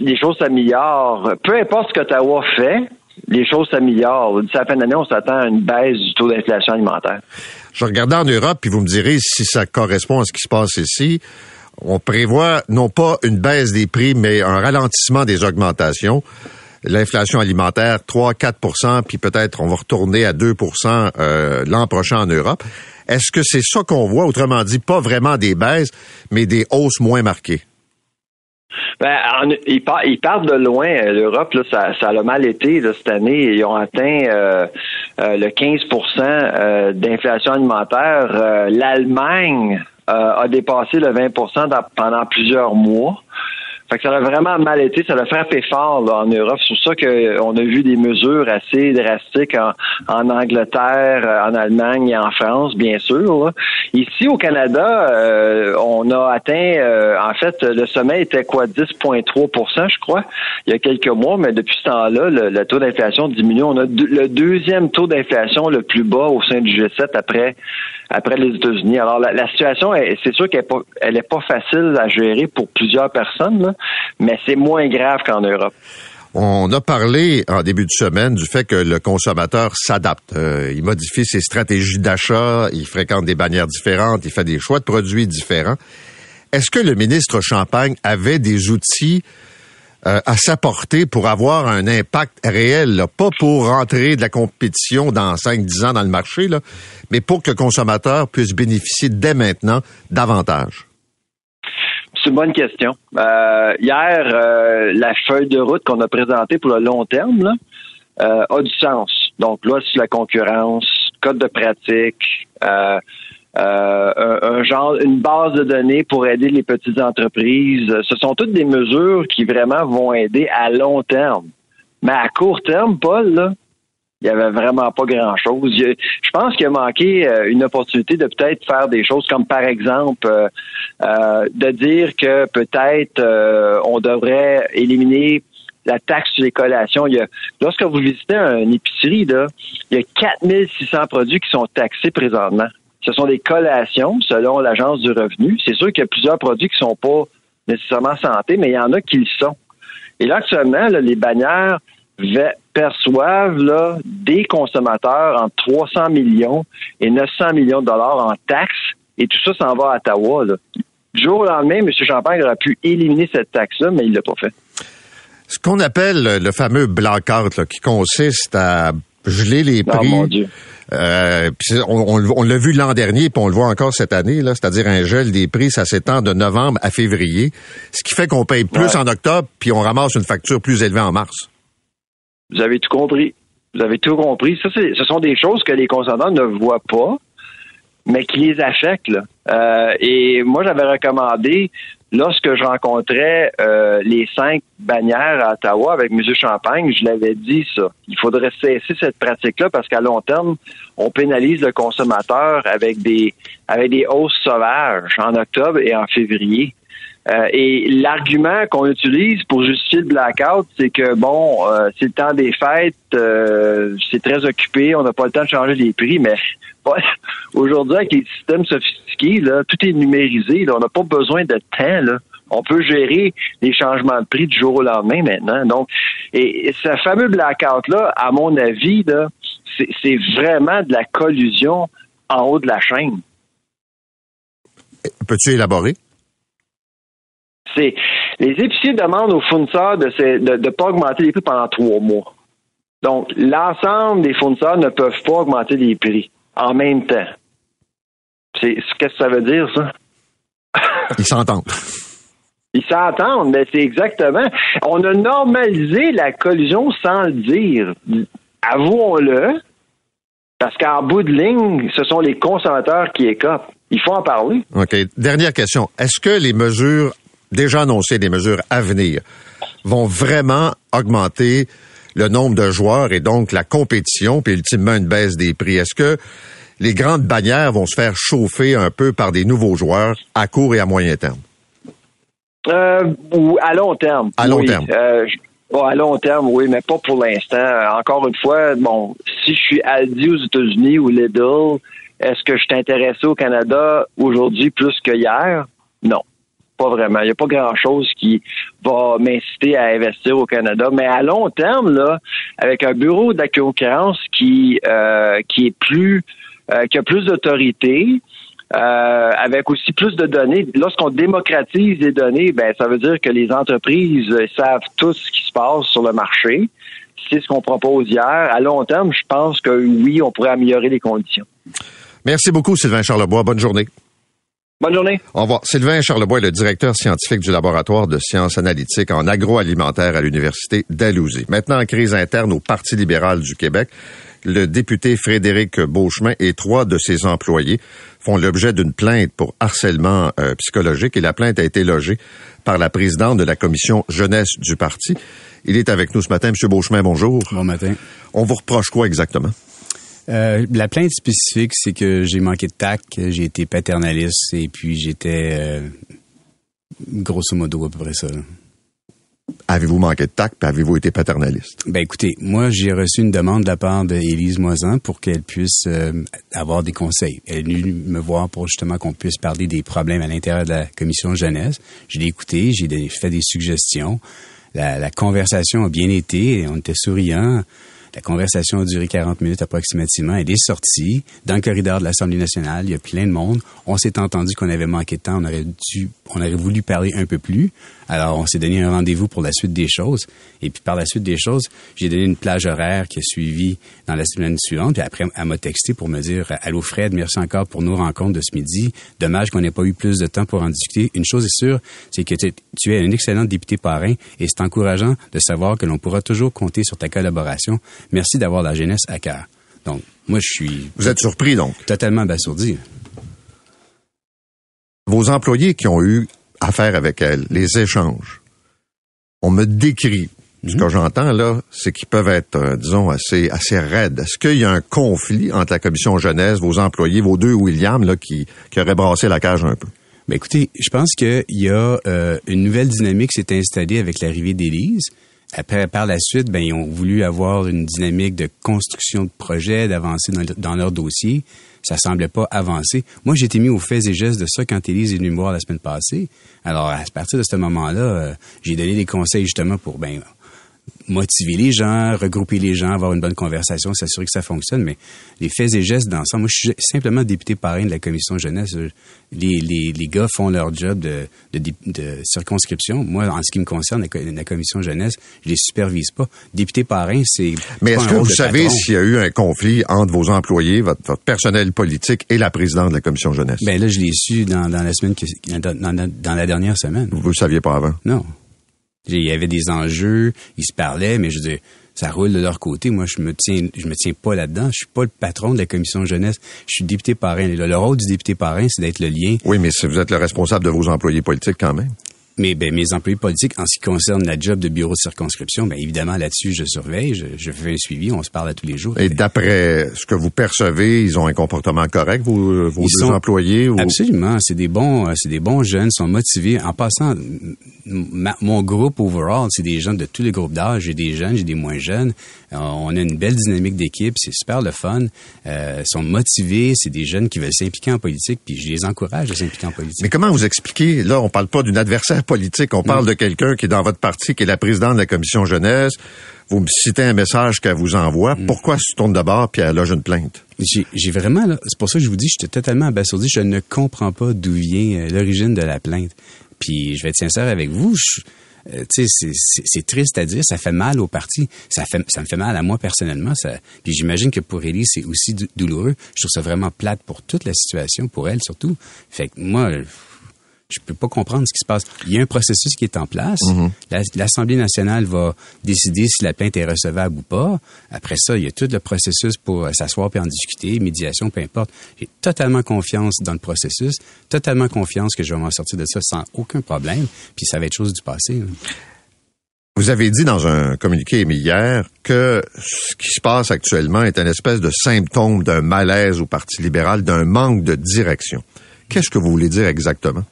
les choses s'améliorent. Peu importe ce qu'Ottawa fait, les choses s'améliorent. D'ici la fin d'année, on s'attend à une baisse du taux d'inflation alimentaire. Je regarde en Europe, puis vous me direz si ça correspond à ce qui se passe ici on prévoit non pas une baisse des prix, mais un ralentissement des augmentations. L'inflation alimentaire, 3-4% puis peut-être on va retourner à 2 euh, l'an prochain en Europe. Est-ce que c'est ça qu'on voit? Autrement dit, pas vraiment des baisses, mais des hausses moins marquées. Ben, ils, partent de loin. Euh, L'Europe, ça, ça a mal été cette année. Ils ont atteint euh, le 15% d'inflation alimentaire. L'Allemagne euh, a dépassé le 20% pendant plusieurs mois. Fait que ça a vraiment mal été, ça a frappé fort là, en Europe. C'est pour ça qu'on a vu des mesures assez drastiques en, en Angleterre, euh, en Allemagne et en France, bien sûr. Ici au Canada, euh, on a atteint, euh, en fait, le sommet était quoi, 10,3% je crois, il y a quelques mois, mais depuis ce temps-là, le, taux d'inflation diminue. On a le deuxième taux d'inflation le plus bas au sein du G7 après après les États-Unis. Alors la, situation, c'est sûr qu'elle n'est pas, est pas facile à gérer pour plusieurs personnes, mais c'est moins grave qu'en Europe. On a parlé en début de semaine du fait que le consommateur s'adapte. Euh, il modifie ses stratégies d'achat, il fréquente des bannières différentes, il fait des choix de produits différents. Est-ce que le ministre Champagne avait des outils euh, à s'apporter pour avoir un impact réel, pas pour rentrer de la compétition dans 5-10 ans dans le marché, mais pour que le consommateur puisse bénéficier dès maintenant davantage? C'est une bonne question. Euh, hier, euh, la feuille de route qu'on a présentée pour le long terme là, a du sens. Donc, là, c'est la concurrence, code de pratique, euh, un, genre, une base de données pour aider les petites entreprises. Ce sont toutes des mesures qui vraiment vont aider à long terme. Mais à court terme, Paul, là, il y avait vraiment pas grand-chose. Je pense qu'il a manqué euh, une opportunité de peut-être faire des choses comme par exemple euh, de dire que peut-être on devrait éliminer la taxe sur les collations. Il y a, lorsque vous visitez une épicerie, là, il y a 4600 produits qui sont taxés présentement. Ce sont des collations selon l'Agence du revenu. C'est sûr qu'il y a plusieurs produits qui ne sont pas nécessairement santé, mais il y en a qui le sont. Et là, actuellement, les bannières perçoivent là, des consommateurs entre 300 millions et 900 millions de dollars en taxes, et tout ça s'en va à Ottawa. Là. Du jour au lendemain, M. Champagne aurait pu éliminer cette taxe-là, mais il ne l'a pas fait. Ce qu'on appelle le fameux blackout, qui consiste à geler les oh, prix. Euh, on, l'a vu l'an dernier, puis on le voit encore cette année, là, c'est-à-dire un gel des prix, ça s'étend de novembre à février, ce qui fait qu'on paye plus en octobre, puis on ramasse une facture plus élevée en mars. Vous avez tout compris. Vous avez tout compris. Ça, ce sont des choses que les consommateurs ne voient pas, mais qui les affectent. Euh, et moi, j'avais recommandé Lorsque je rencontrais euh, les cinq bannières à Ottawa avec M. Champagne, je l'avais dit ça. Il faudrait cesser cette pratique-là parce qu'à long terme, on pénalise le consommateur avec des avec des hausses sauvages en octobre et en février. Euh, et l'argument qu'on utilise pour justifier le blackout, c'est que bon, euh, c'est le temps des fêtes, euh, c'est très occupé, on n'a pas le temps de changer les prix, mais (laughs) aujourd'hui avec les systèmes sophistiqués, là, tout est numérisé, là, on n'a pas besoin de temps. Là. On peut gérer les changements de prix du jour au lendemain maintenant. Donc, et, ce fameux blackout-là, à mon avis, là, c'est vraiment de la collusion en haut de la chaîne. Peux-tu élaborer? C'est les épiciers demandent aux fournisseurs de ne de, pas augmenter les prix pendant trois mois. Donc, l'ensemble des fournisseurs ne peuvent pas augmenter les prix en même temps. C'est qu'est-ce que ça veut dire, ça? (laughs) Ils s'entendent. Ils s'entendent, mais c'est exactement. On a normalisé la collusion sans le dire. Avouons-le, parce qu'en bout de ligne, ce sont les consommateurs qui écopent. Il faut en parler. OK. Dernière question. Est-ce que les mesures déjà annoncé des mesures à venir vont vraiment augmenter le nombre de joueurs et donc la compétition, puis ultimement une baisse des prix. Est-ce que les grandes bannières vont se faire chauffer un peu par des nouveaux joueurs à court et à moyen terme? Euh, ou à long terme. À long terme. Euh, à long terme, oui, mais pas pour l'instant. Encore une fois, bon, si je suis Aldi aux États-Unis ou Lidl, est-ce que je suis intéressé au Canada aujourd'hui plus que hier? Non. Vraiment. Il n'y a pas grand-chose qui va m'inciter à investir au Canada. Mais à long terme, là, avec un bureau concurrence qui, euh, qui est plus, euh, qui a plus d'autorité, euh, avec aussi plus de données. Lorsqu'on démocratise les données, ben ça veut dire que les entreprises savent tout ce qui se passe sur le marché. C'est ce qu'on propose hier. À long terme, je pense que oui, on pourrait améliorer les conditions. Merci beaucoup, Sylvain Charlebois. Bonne journée. Bonne journée. Au revoir. Sylvain Charlebois est le directeur scientifique du laboratoire de sciences analytiques en agroalimentaire à l'Université d'Alousie. Maintenant en crise interne au Parti libéral du Québec. le député Frédéric Beauchemin et trois de ses employés font l'objet d'une plainte pour harcèlement euh, psychologique et la plainte a été logée par la présidente de la commission jeunesse du parti. Il est avec nous ce matin. Monsieur Beauchemin, bonjour. Bon matin. On vous reproche quoi exactement? Euh, la plainte spécifique, c'est que j'ai manqué de tact, j'ai été paternaliste et puis j'étais euh, grosso modo à peu près ça. là. Avez-vous manqué de tact et avez-vous été paternaliste? Ben écoutez, moi j'ai reçu une demande de la part d'Élise Moisan pour qu'elle puisse euh, avoir des conseils. Elle est venue me voir pour justement qu'on puisse parler des problèmes à l'intérieur de la commission jeunesse. Je l'ai écouté, j'ai fait des suggestions. La, la conversation a bien été, on était souriants. La conversation a duré 40 minutes approximativement. Elle est sortie dans le corridor de l'Assemblée nationale. Il y a plein de monde. On s'est entendu qu'on avait manqué de temps. On aurait dû, on aurait voulu parler un peu plus. Alors, on s'est donné un rendez-vous pour la suite des choses. Et puis, par la suite des choses, j'ai donné une plage horaire qui a suivi dans la semaine suivante. Puis après, elle m'a texté pour me dire Allô Fred, merci encore pour nos rencontres de ce midi. Dommage qu'on n'ait pas eu plus de temps pour en discuter. Une chose est sûre, c'est que tu es un excellent député parrain et c'est encourageant de savoir que l'on pourra toujours compter sur ta collaboration. Merci d'avoir la jeunesse à cœur. Donc, moi, je suis Vous êtes surpris donc? totalement abasourdi. Vos employés qui ont eu affaire avec elle, les échanges, on me décrit, ce que j'entends là, c'est qu'ils peuvent être, euh, disons, assez, assez raides. Est-ce qu'il y a un conflit entre la commission jeunesse, vos employés, vos deux Williams, là, qui, qui auraient brassé la cage un peu? Ben écoutez, je pense qu'il y a euh, une nouvelle dynamique qui s'est installée avec l'arrivée d'Élise. Après, par la suite, ben, ils ont voulu avoir une dynamique de construction de projet, d'avancer dans, leur dossier. Ça semblait pas avancer. Moi, été mis aux faits et gestes de ça quand Élise est venue me voir la semaine passée. Alors, à partir de ce moment-là, euh, j'ai donné des conseils justement pour ben motiver les gens, regrouper les gens, avoir une bonne conversation, s'assurer que ça fonctionne. Mais les faits et gestes d'ensemble, moi, je suis simplement député parrain de la commission jeunesse. Les, les, les gars font leur job de, de, circonscription. Moi, en ce qui me concerne, la, co- la commission jeunesse, je les supervise pas. Député parrain, c'est Mais est-ce que vous savez s'il y a eu un conflit entre vos employés, votre, votre personnel politique et la présidente de la commission jeunesse? Ben là, je l'ai su dans, dans la semaine, qui- dans, dans- dans la dernière semaine. vous le saviez pas avant? Non. Il y avait des enjeux, ils se parlaient, mais je dire, ça roule de leur côté. Moi, je me tiens, je me tiens pas là-dedans. Je suis pas le patron de la commission jeunesse. Je suis député parrain. Le rôle du député parrain, c'est d'être le lien. Oui, mais si vous êtes le responsable de vos employés politiques quand même. Mais ben, mes employés politiques, en ce qui concerne la job de bureau de circonscription, ben évidemment là-dessus, je surveille, je, je fais un suivi, on se parle à tous les jours. Et d'après ce que vous percevez, ils ont un comportement correct, vos, vos deux employés? Ou... Absolument, c'est des bons, euh, c'est des bons jeunes, sont motivés. En passant, ma- mon groupe overall, c'est des gens de tous les groupes d'âge. J'ai des jeunes, j'ai des moins jeunes. Euh, on a une belle dynamique d'équipe, c'est super le fun. Euh, ils sont motivés, c'est des jeunes qui veulent s'impliquer en politique, puis je les encourage à s'impliquer en politique. Mais comment vous expliquez, là, on parle pas d'une adversaire politique, on parle de quelqu'un qui est dans votre parti, qui est la présidente de la commission jeunesse. Vous me citez un message qu'elle vous envoie. Pourquoi elle se tourne de bord puis elle loge une plainte? J'ai vraiment, c'est pour ça que je vous dis, j'étais totalement abasourdi. Je ne comprends pas d'où vient euh, l'origine de la plainte. Puis je vais être sincère avec vous, je- euh, c'est- triste à dire, ça fait mal au parti, ça me fait mal à moi personnellement. Ça, puis j'imagine que pour Ellie, c'est aussi dou- douloureux. Je trouve ça vraiment plate pour toute la situation, pour elle surtout. Fait que moi, je peux pas comprendre ce qui se passe. Il y a un processus qui est en place. La- L'Assemblée nationale va décider si la plainte est recevable ou pas. Après ça, il y a tout le processus pour euh, s'asseoir puis en discuter, médiation, peu importe. J'ai totalement confiance dans le processus, totalement confiance que je vais m'en sortir de ça sans aucun problème, puis ça va être chose du passé. là. Vous avez dit dans un communiqué émis hier que ce qui se passe actuellement est une espèce de symptôme d'un malaise au Parti libéral, d'un manque de direction. Qu'est-ce que vous voulez dire exactement?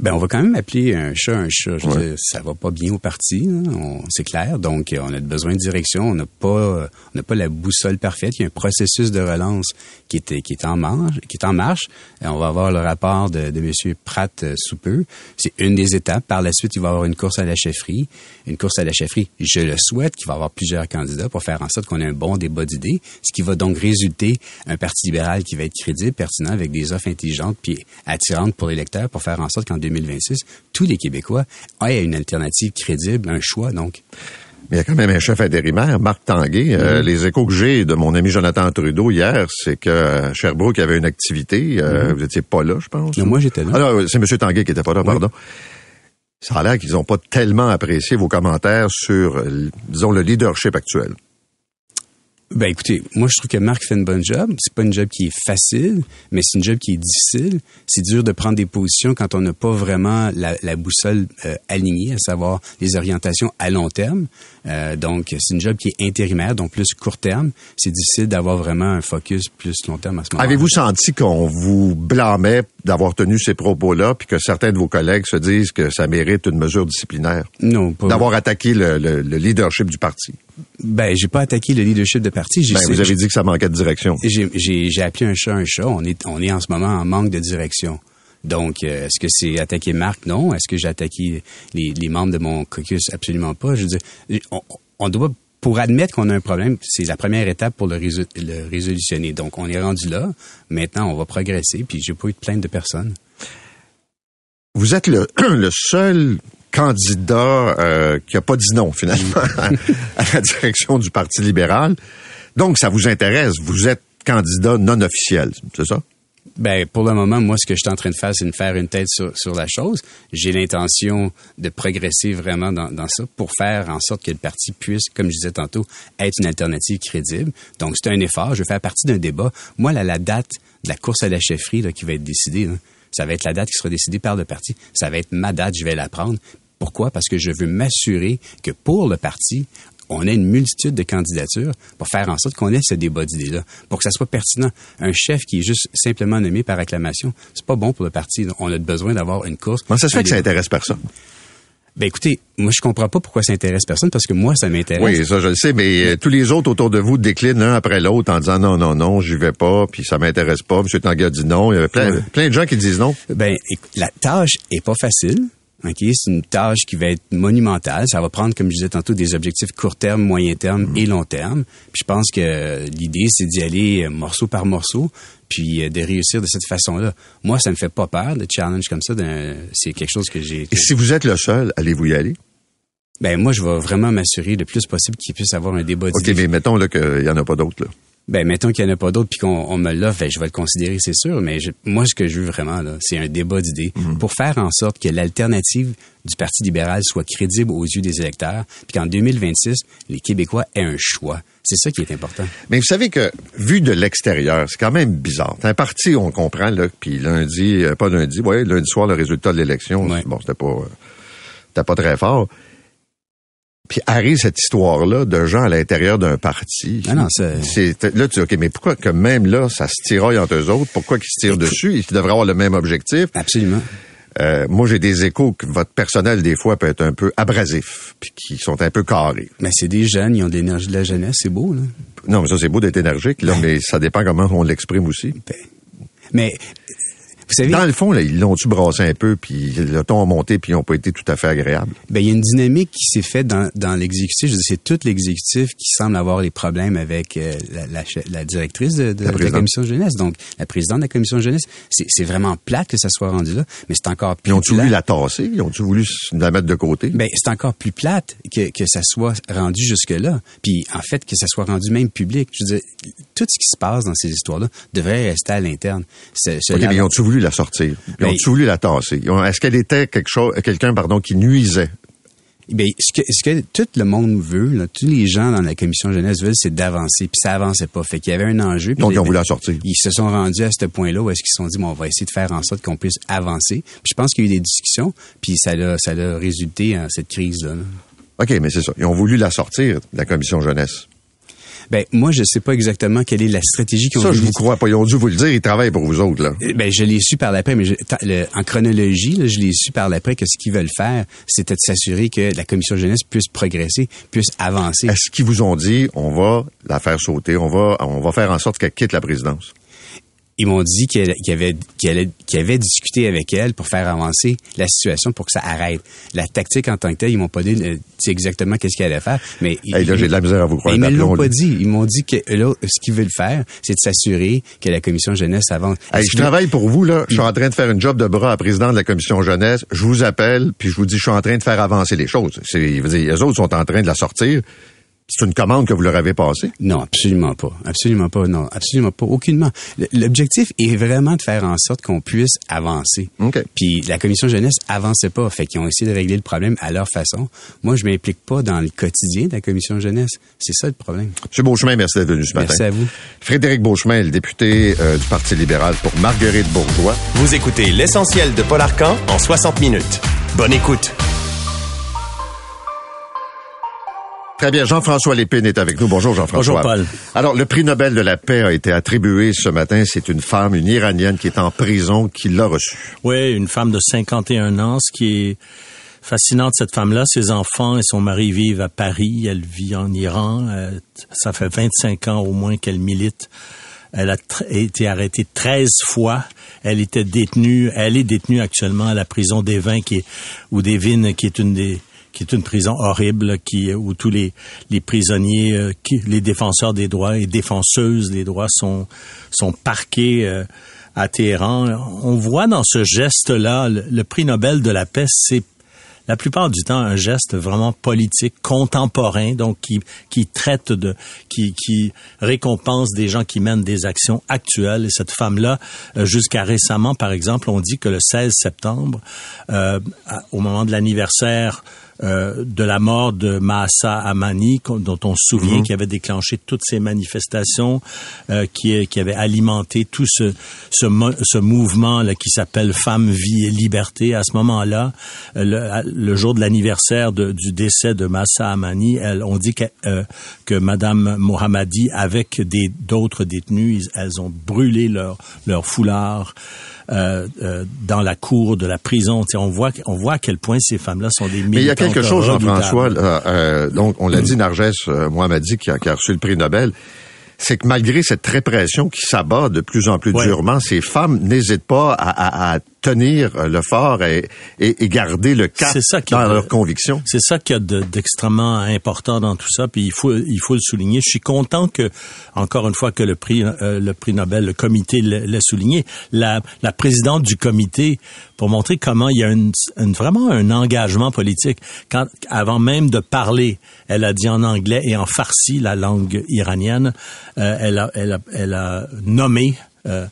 Ben, on va quand même appeler un chat un chat. Je veux Ouais. dire, ça va pas bien au parti, hein, on- c'est clair. Donc, euh, on a besoin de direction. On n'a pas, euh, on n'a pas la boussole parfaite. Il y a un processus de relance qui est, qui est en marche. Qui est en marche. Euh, on va avoir le rapport de, de M. Pratt euh, sous peu. C'est une des étapes. Par la suite, il va y avoir une course à la chefferie. Une course à la chefferie, je le souhaite, qu'il va y avoir plusieurs candidats pour faire en sorte qu'on ait un bon débat d'idées, ce qui va donc résulter un parti libéral qui va être crédible, pertinent, avec des offres intelligentes puis attirantes pour l'électeur pour faire en sorte qu'en 2026, tous les Québécois aient une alternative crédible, un choix, donc. Mais il y a quand même un chef intérimaire, Marc Tanguay. Euh, les échos que j'ai de mon ami Jonathan Trudeau hier, c'est que euh, Sherbrooke avait une activité. Euh, Vous étiez pas là, je pense. Non, moi, j'étais là. Ah, c'est M. Tanguay qui était pas là, pardon. Ça a l'air qu'ils n'ont pas tellement apprécié vos commentaires sur, disons, le leadership actuel. Ben écoutez, moi je trouve que Marc fait une bonne job. C'est pas une job qui est facile, mais c'est une job qui est difficile. C'est dur de prendre des positions quand on n'a pas vraiment la, la boussole euh, alignée, à savoir les orientations à long terme. Euh, donc c'est une job qui est intérimaire, donc plus court terme. C'est difficile d'avoir vraiment un focus plus long terme à ce moment. Avez-vous senti qu'on vous blâmait d'avoir tenu ces propos-là, puis que certains de vos collègues se disent que ça mérite une mesure disciplinaire? Non, pas. D'avoir attaqué le, le, le leadership du parti? Ben, j'ai pas attaqué le leadership de parti. Ben, vous avez dit que ça manquait de direction. J'ai appelé un chat un chat. On est, on est en ce moment en manque de direction. Donc, euh, est-ce que c'est attaquer Marc? Non. Est-ce que j'ai attaqué les, les, membres de mon caucus? Absolument pas. Je veux dire, on, on doit, pour admettre qu'on a un problème, c'est la première étape pour le, résol le, résolutionner. Donc, on est rendu là. Maintenant, on va progresser. Puis, j'ai pas eu de plainte de personne. Vous êtes le, (clears throat) le seul candidat euh, qui a pas dit non finalement (laughs) (laughs) à la direction du Parti libéral. Donc ça vous intéresse, vous êtes candidat non officiel, c'est ça? Ben, pour le moment, moi, ce que je suis en train de faire, c'est de faire une tête sur, sur la chose. J'ai l'intention de progresser vraiment dans, dans, ça pour faire en sorte que le parti puisse, comme je disais tantôt, être une alternative crédible. Donc, c'est un effort. Je vais faire partie d'un débat. Moi, là, la date de la course à la chefferie là, qui va être décidée, là, ça va être la date qui sera décidée par le parti. Ça va être ma date, je vais la prendre. Pourquoi? Parce que je veux m'assurer que pour le parti, on ait une multitude de candidatures pour faire en sorte qu'on ait ce débat d'idées-là, pour que ça soit pertinent. Un chef qui est juste simplement nommé par acclamation, c'est pas bon pour le parti. On a besoin d'avoir une course. Comment ça se fait que ça intéresse personne? Ben écoutez, moi je comprends pas pourquoi ça intéresse personne parce que moi ça m'intéresse. Oui, ça je le sais, mais euh, tous les autres autour de vous déclinent l'un après l'autre en disant non non non, j'y vais pas, puis ça m'intéresse pas. Monsieur Tanguy dit non. Il y avait plein, ouais. plein de gens qui disent non. Ben la tâche est pas facile. OK, c'est une tâche qui va être monumentale. Ça va prendre, comme je disais tantôt, des objectifs court terme, moyen terme mmh. et long terme. Puis je pense que l'idée, c'est d'y aller morceau par morceau, puis de réussir de cette façon-là. Moi, ça me fait pas peur de challenge comme ça. C'est quelque chose que j'ai. Et si vous êtes le seul, allez-vous y aller? Ben moi, je vais vraiment m'assurer le plus possible qu'il puisse avoir un débat. OK, mais mettons là qu'il y en a pas d'autres là ben mettons qu'il n'y en a pas d'autres puis qu'on me l'offre, ben, je vais le considérer, c'est sûr. Mais je, moi, ce que je veux vraiment, là, c'est un débat d'idées -hmm. pour faire en sorte que l'alternative du Parti libéral soit crédible aux yeux des électeurs, puis qu'en 2026, les Québécois aient un choix. C'est ça qui est important. Mais vous savez que, vu de l'extérieur, c'est quand même bizarre. C'est un parti, on comprend, là, puis lundi, euh, pas lundi, ouais, lundi soir, le résultat de l'élection, ouais. bon, c'était pas, euh, c'était pas très fort. Puis arrive cette histoire-là de gens à l'intérieur d'un parti. Ah non, c'est... Là, tu dis, OK, mais pourquoi que même là, ça se tiraille entre eux autres? Pourquoi qu'ils se tirent dessus? Ils devraient avoir le même objectif. Absolument. Euh, moi, j'ai des échos que votre personnel, des fois, peut être un peu abrasif, puis qui sont un peu carrés. Mais c'est des jeunes, ils ont de l'énergie de la jeunesse, c'est beau, là. Non, mais ça, c'est beau d'être énergique, là, mais ça dépend comment on l'exprime aussi. Ben, mais vous savez, dans le fond, là, ils l'ont-tu brassé un peu, puis le ton a monté, puis ils n'ont pas été tout à fait agréables? Ben, il y a une dynamique qui s'est faite dans, dans l'exécutif. Je veux dire, c'est tout l'exécutif qui semble avoir des problèmes avec euh, la, la, la, directrice de, de la, de la, commission jeunesse. Donc, la présidente de la commission jeunesse, c'est vraiment plate que ça soit rendu là, mais c'est encore plus Ils ont-tu voulu la tasser? Ils ont-tu voulu la mettre de côté? Ben, c'est encore plus plate que, que ça soit rendu jusque-là. Puis, en fait, que ça soit rendu même public. Je veux dire, tout ce qui se passe dans ces histoires-là devrait rester à l'interne. Okay, mais ils ont-tu voulu la sortir? Ils ont voulu la tasser? Est-ce qu'elle était quelque chose, quelqu'un, pardon, qui nuisait? Ben, ce que, ce que tout le monde veut, là, tous les gens dans la commission jeunesse veulent, c'est d'avancer. Puis ça avançait pas. Fait qu'il y avait un enjeu. Donc, ils ont voulu la sortir. Ils se sont rendus à ce point-là où est-ce qu'ils se sont dit, bon, on va essayer de faire en sorte qu'on puisse avancer. Puis je pense qu'il y a eu des discussions, puis ça a, ça a résulté en cette crise-là. Là. OK, mais c'est ça. Ils ont voulu la sortir la commission jeunesse. Ben moi je sais pas exactement quelle est la stratégie qu'ils ont Ça je vous crois pas, ils ont dû vous le dire, ils travaillent pour vous autres là. Ben je l'ai su par l'après mais je, le, en chronologie, là, je l'ai su par l'après que ce qu'ils veulent faire, c'était de s'assurer que la commission jeunesse puisse progresser, puisse avancer. Est-ce qu'ils vous ont dit on va la faire sauter, on va on va faire en sorte qu'elle quitte la présidence? Ils m'ont dit qu'il qu avait, qu avait, qu avait, discuté avec elle pour faire avancer la situation pour que ça arrête. La tactique en tant que telle, ils m'ont pas dit c'est exactement qu'est-ce qu'ils allaient faire. Mais hey, là, j'ai de la misère à vous croire. Ils me l'ont pas dit. Ils m'ont dit que là, ce qu'ils veulent faire, c'est de s'assurer que la commission jeunesse avance. Hey, je travaille pour vous là. Je suis en train de faire une job de bras à président de la commission jeunesse. Je vous appelle puis je vous dis, je suis en train de faire avancer les choses. C'est, dire, les autres sont en train de la sortir. C'est une commande que vous leur avez passée? Non, absolument pas. Absolument pas. Non, absolument pas. Aucunement. L'objectif est vraiment de faire en sorte qu'on puisse avancer. OK. Puis la commission jeunesse avançait pas. Fait qu'ils ont essayé de régler le problème à leur façon. Moi, je m'implique pas dans le quotidien de la commission jeunesse. C'est ça le problème. Monsieur Beauchemin, merci d'être venu ce matin. Merci à vous. Frédéric Beauchemin, le député euh, du Parti libéral pour Marguerite Bourgeois. Vous écoutez l'essentiel de Paul Arcan en 60 minutes. Bonne écoute. Très bien, Jean-François Lépine est avec nous. Bonjour Jean-François. Bonjour Paul. Alors, le prix Nobel de la paix a été attribué ce matin. C'est une femme, une Iranienne qui est en prison, qui l'a reçu. Oui, une femme de 51 ans, ce qui est fascinant de cette femme-là. Ses enfants et son mari vivent à Paris. Elle vit en Iran. Euh, ça fait 25 ans au moins qu'elle milite. Elle a été arrêtée 13 fois. Elle était détenue, elle est détenue actuellement à la prison des Vins qui est, ou des qui est une des qui est une prison horrible qui où tous les les prisonniers euh, qui, les défenseurs des droits et défenseuses des droits sont sont parqués euh, à Téhéran. On voit dans ce geste-là le, prix Nobel de la paix, c'est la plupart du temps un geste vraiment politique, contemporain, donc qui, qui traite de, qui, qui récompense des gens qui mènent des actions actuelles. Et cette femme-là, euh, jusqu'à récemment, par exemple, on dit que le 16 septembre, euh, au moment de l'anniversaire euh, de la mort de Mahsa Amani, dont on se souvient Mhm. qu'il avait déclenché toutes ces manifestations, euh, qui, qui avait alimenté tout ce, ce, ce mouvement là, qui s'appelle Femmes, Vie et Liberté. À ce moment-là, euh, le, le jour de l'anniversaire du décès de Mahsa Amani, elle, on dit que, euh, que Madame Mohammadi, avec des d'autres détenus, ils- elles ont brûlé leur, leur foulard. Euh, euh, dans la cour de la prison, Tu sais, on voit, on voit à quel point ces femmes-là sont des Mais il y a quelque chose, Jean-François, euh, donc on l'a dit, Narges euh, Mohammadi, qui a, qui a reçu le prix Nobel, c'est que malgré cette répression qui s'abat de plus en plus Ouais. durement, ces femmes n'hésitent pas à, à- à tenir le fort et, et- et garder le cap ça dans leurs convictions. C'est ça qu'il y a de- d'extrêmement important dans tout ça, puis il faut il faut le souligner. Je suis content que encore une fois que le prix euh, le prix Nobel, le comité l'a l'a souligné. La la présidente du comité pour montrer comment il y a une, une- vraiment un engagement politique. Quand avant même de parler, elle a dit en anglais et en farsi, la langue iranienne, euh, elle a elle a elle a nommé euh,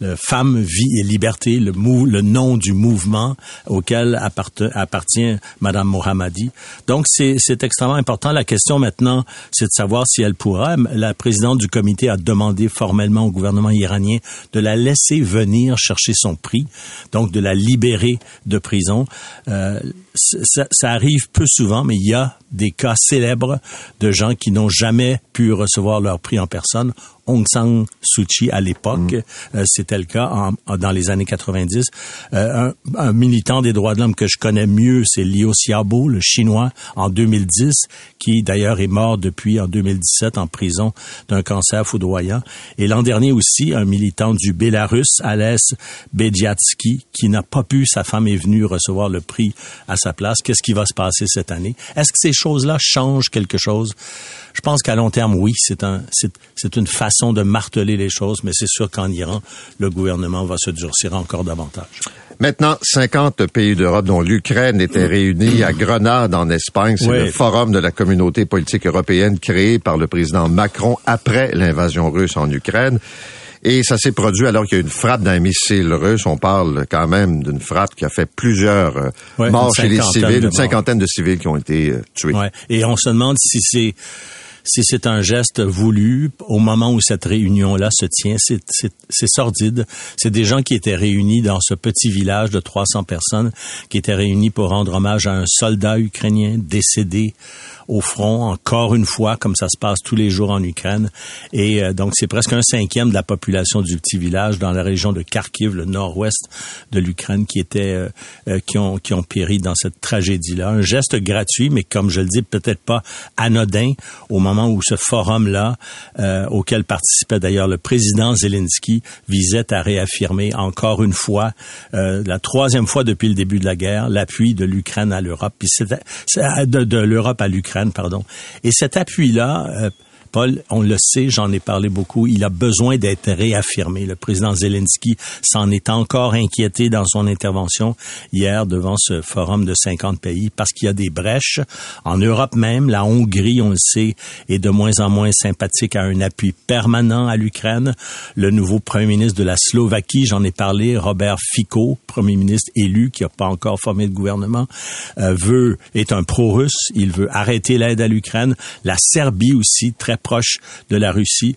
le Femme, Vie et Liberté, le, mou, le nom du mouvement auquel appartient Madame Mohammadi. Donc, c'est c'est extrêmement important. La question maintenant, c'est de savoir si elle pourra. La présidente du comité a demandé formellement au gouvernement iranien de la laisser venir chercher son prix, donc de la libérer de prison. Euh, ça, ça arrive peu souvent, mais il y a des cas célèbres de gens qui n'ont jamais pu recevoir leur prix en personne. Aung San Suu Kyi à l'époque, euh, c'était le cas en- en- dans les années 90. Euh, un, un militant des droits de l'homme que je connais mieux, c'est Liu Xiaobo, le chinois, en 2010, qui d'ailleurs est mort depuis en 2017 en prison d'un cancer foudroyant. Et l'an dernier aussi, un militant du Bélarus, Alès Bedjatsky, qui n'a pas pu, sa femme est venue recevoir le prix à sa place. Qu'est-ce qui va se passer cette année? Est-ce que ces choses-là changent quelque chose? Je pense qu'à long terme, oui, c'est un, c'est, c'est une façon de marteler les choses, mais c'est sûr qu'en Iran, le gouvernement va se durcir encore davantage. Maintenant, 50 pays d'Europe, dont l'Ukraine, étaient réunis à Grenade, en Espagne. C'est Oui. le forum de la communauté politique européenne créé par le président Macron après l'invasion russe en Ukraine. Et ça s'est produit alors qu'il y a eu une frappe d'un missile russe. On parle quand même d'une frappe qui a fait plusieurs euh, Ouais, morts chez les civils, une cinquantaine de civils qui ont été euh, tués. Ouais. Et on se demande si c'est si c'est un geste voulu au moment où cette réunion-là se tient. C'est sordide. C'est des gens qui étaient réunis dans ce petit village de 300 personnes, qui étaient réunis pour rendre hommage à un soldat ukrainien décédé au front, encore une fois, comme ça se passe tous les jours en Ukraine. Et euh, donc, c'est presque un cinquième de la population du petit village dans la région de Kharkiv, le nord-ouest de l'Ukraine, qui était, euh, euh, qui ont, qui ont péri dans cette tragédie-là. Un geste gratuit, mais comme je le dis, peut-être pas anodin au moment où ce forum-là, euh, auquel participait d'ailleurs le président Zelensky, visait à réaffirmer encore une fois, euh, la troisième fois depuis le début de la guerre, l'appui de l'Ukraine à l'Europe, puis c'était- c'est- de, de l'Europe à l'Ukraine, pardon. Et cet appui-là, euh, Paul, on le sait, j'en ai parlé beaucoup, il a besoin d'être réaffirmé. Le président Zelensky s'en est encore inquiété dans son intervention hier devant ce forum de 50 pays parce qu'il y a des brèches. En Europe même, la Hongrie, on le sait, est de moins en moins sympathique à un appui permanent à l'Ukraine. Le nouveau premier ministre de la Slovaquie, j'en ai parlé, Robert Fico, premier ministre élu qui n'a pas encore formé de gouvernement, euh, veut est un pro-russe. Il veut arrêter l'aide à l'Ukraine. La Serbie aussi, très proche de la Russie.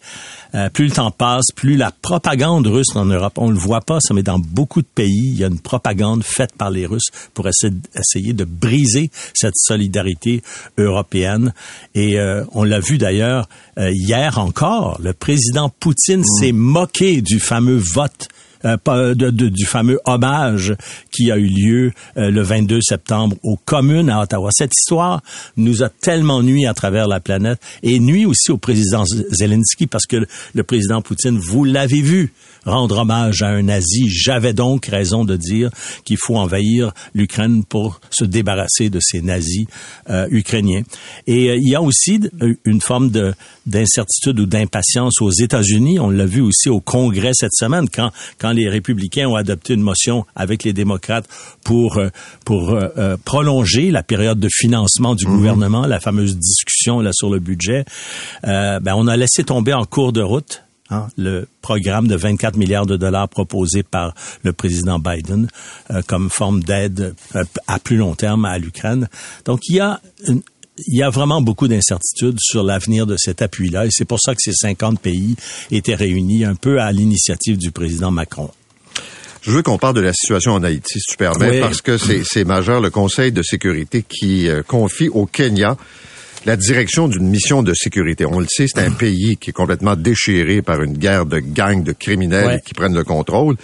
Euh, plus le temps passe, plus la propagande russe en Europe, on le voit pas, ça, mais dans beaucoup de pays, il y a une propagande faite par les Russes pour essayer, de briser cette solidarité européenne. Et euh, on l'a vu d'ailleurs euh, hier encore, le président Poutine mmh. s'est moqué du fameux vote euh, de, du fameux hommage qui a eu lieu euh, le 22 septembre aux communes à Ottawa. Cette histoire nous a tellement nuit à travers la planète et nuit aussi au président Zelensky parce que le président Poutine, vous l'avez vu, rendre hommage à un nazi. J'avais donc raison de dire qu'il faut envahir l'Ukraine pour se débarrasser de ces nazis euh, ukrainiens. Et il y a aussi une forme de d'incertitude ou d'impatience aux États-Unis. On l'a vu aussi au Congrès cette semaine quand les républicains ont adopté une motion avec les démocrates pour euh, pour euh, euh, prolonger la période de financement du mhm. gouvernement, la fameuse discussion là sur le budget, ben on a laissé tomber en cours de route hein, le programme de 24 milliards de dollars proposé par le président Biden comme forme d'aide à plus long terme à l'Ukraine. Donc il y a une, il y a vraiment beaucoup d'incertitudes sur l'avenir de cet appui-là et c'est pour ça que ces 50 pays étaient réunis un peu à l'initiative du président Macron. Je veux qu'on parle de la situation en Haïti, si tu permets, parce que c'est majeur le Conseil de sécurité qui euh, confie au Kenya la direction d'une mission de sécurité. On le sait, c'est un pays qui est complètement déchiré par une guerre de gangs de criminels qui prennent le contrôle.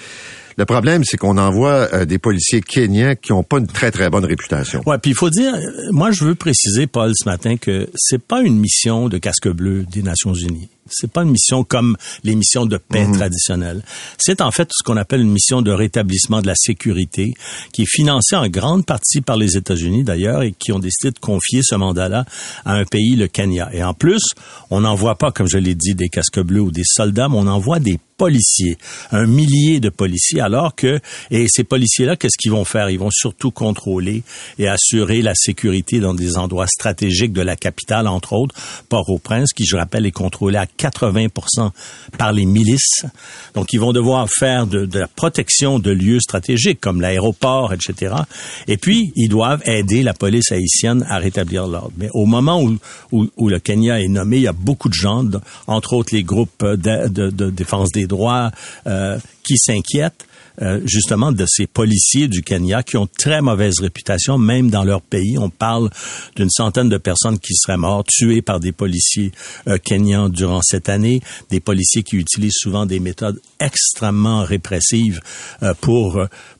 Le problème, c'est qu'on envoie euh, des policiers kenyans qui n'ont pas une très très bonne réputation. Ouais, puis il faut dire, moi je veux préciser, Paul, ce matin, que c'est pas une mission de casque bleu des Nations Unies. C'est pas une mission comme les missions de paix mhm. traditionnelles. C'est en fait ce qu'on appelle une mission de rétablissement de la sécurité, qui est financée en grande partie par les États-Unis d'ailleurs et qui ont décidé de confier ce mandat-là à un pays, le Kenya. Et en plus, on n'envoie pas, comme je l'ai dit, des casques bleus ou des soldats, mais on envoie des policiers, un millier de policiers, alors que, et ces policiers-là, qu'est-ce qu'ils vont faire? Ils vont surtout contrôler et assurer la sécurité dans des endroits stratégiques de la capitale, entre autres, Port-au-Prince, qui, je rappelle, est contrôlé à 80 par les milices. Donc, ils vont devoir faire de, la protection de lieux stratégiques comme l'aéroport, etc. Et puis, ils doivent aider la police haïtienne à rétablir l'ordre. Mais au moment où, où, le Kenya est nommé, il y a beaucoup de gens, entre autres les groupes de, de, de défense des droits, euh, qui s'inquiètent euh, justement de ces policiers du Kenya qui ont très mauvaise réputation, même dans leur pays. On parle d'une centaine de personnes qui seraient mortes, tuées par des policiers euh, kenyans durant cette année, des policiers qui utilisent souvent des méthodes extrêmement répressives euh, pour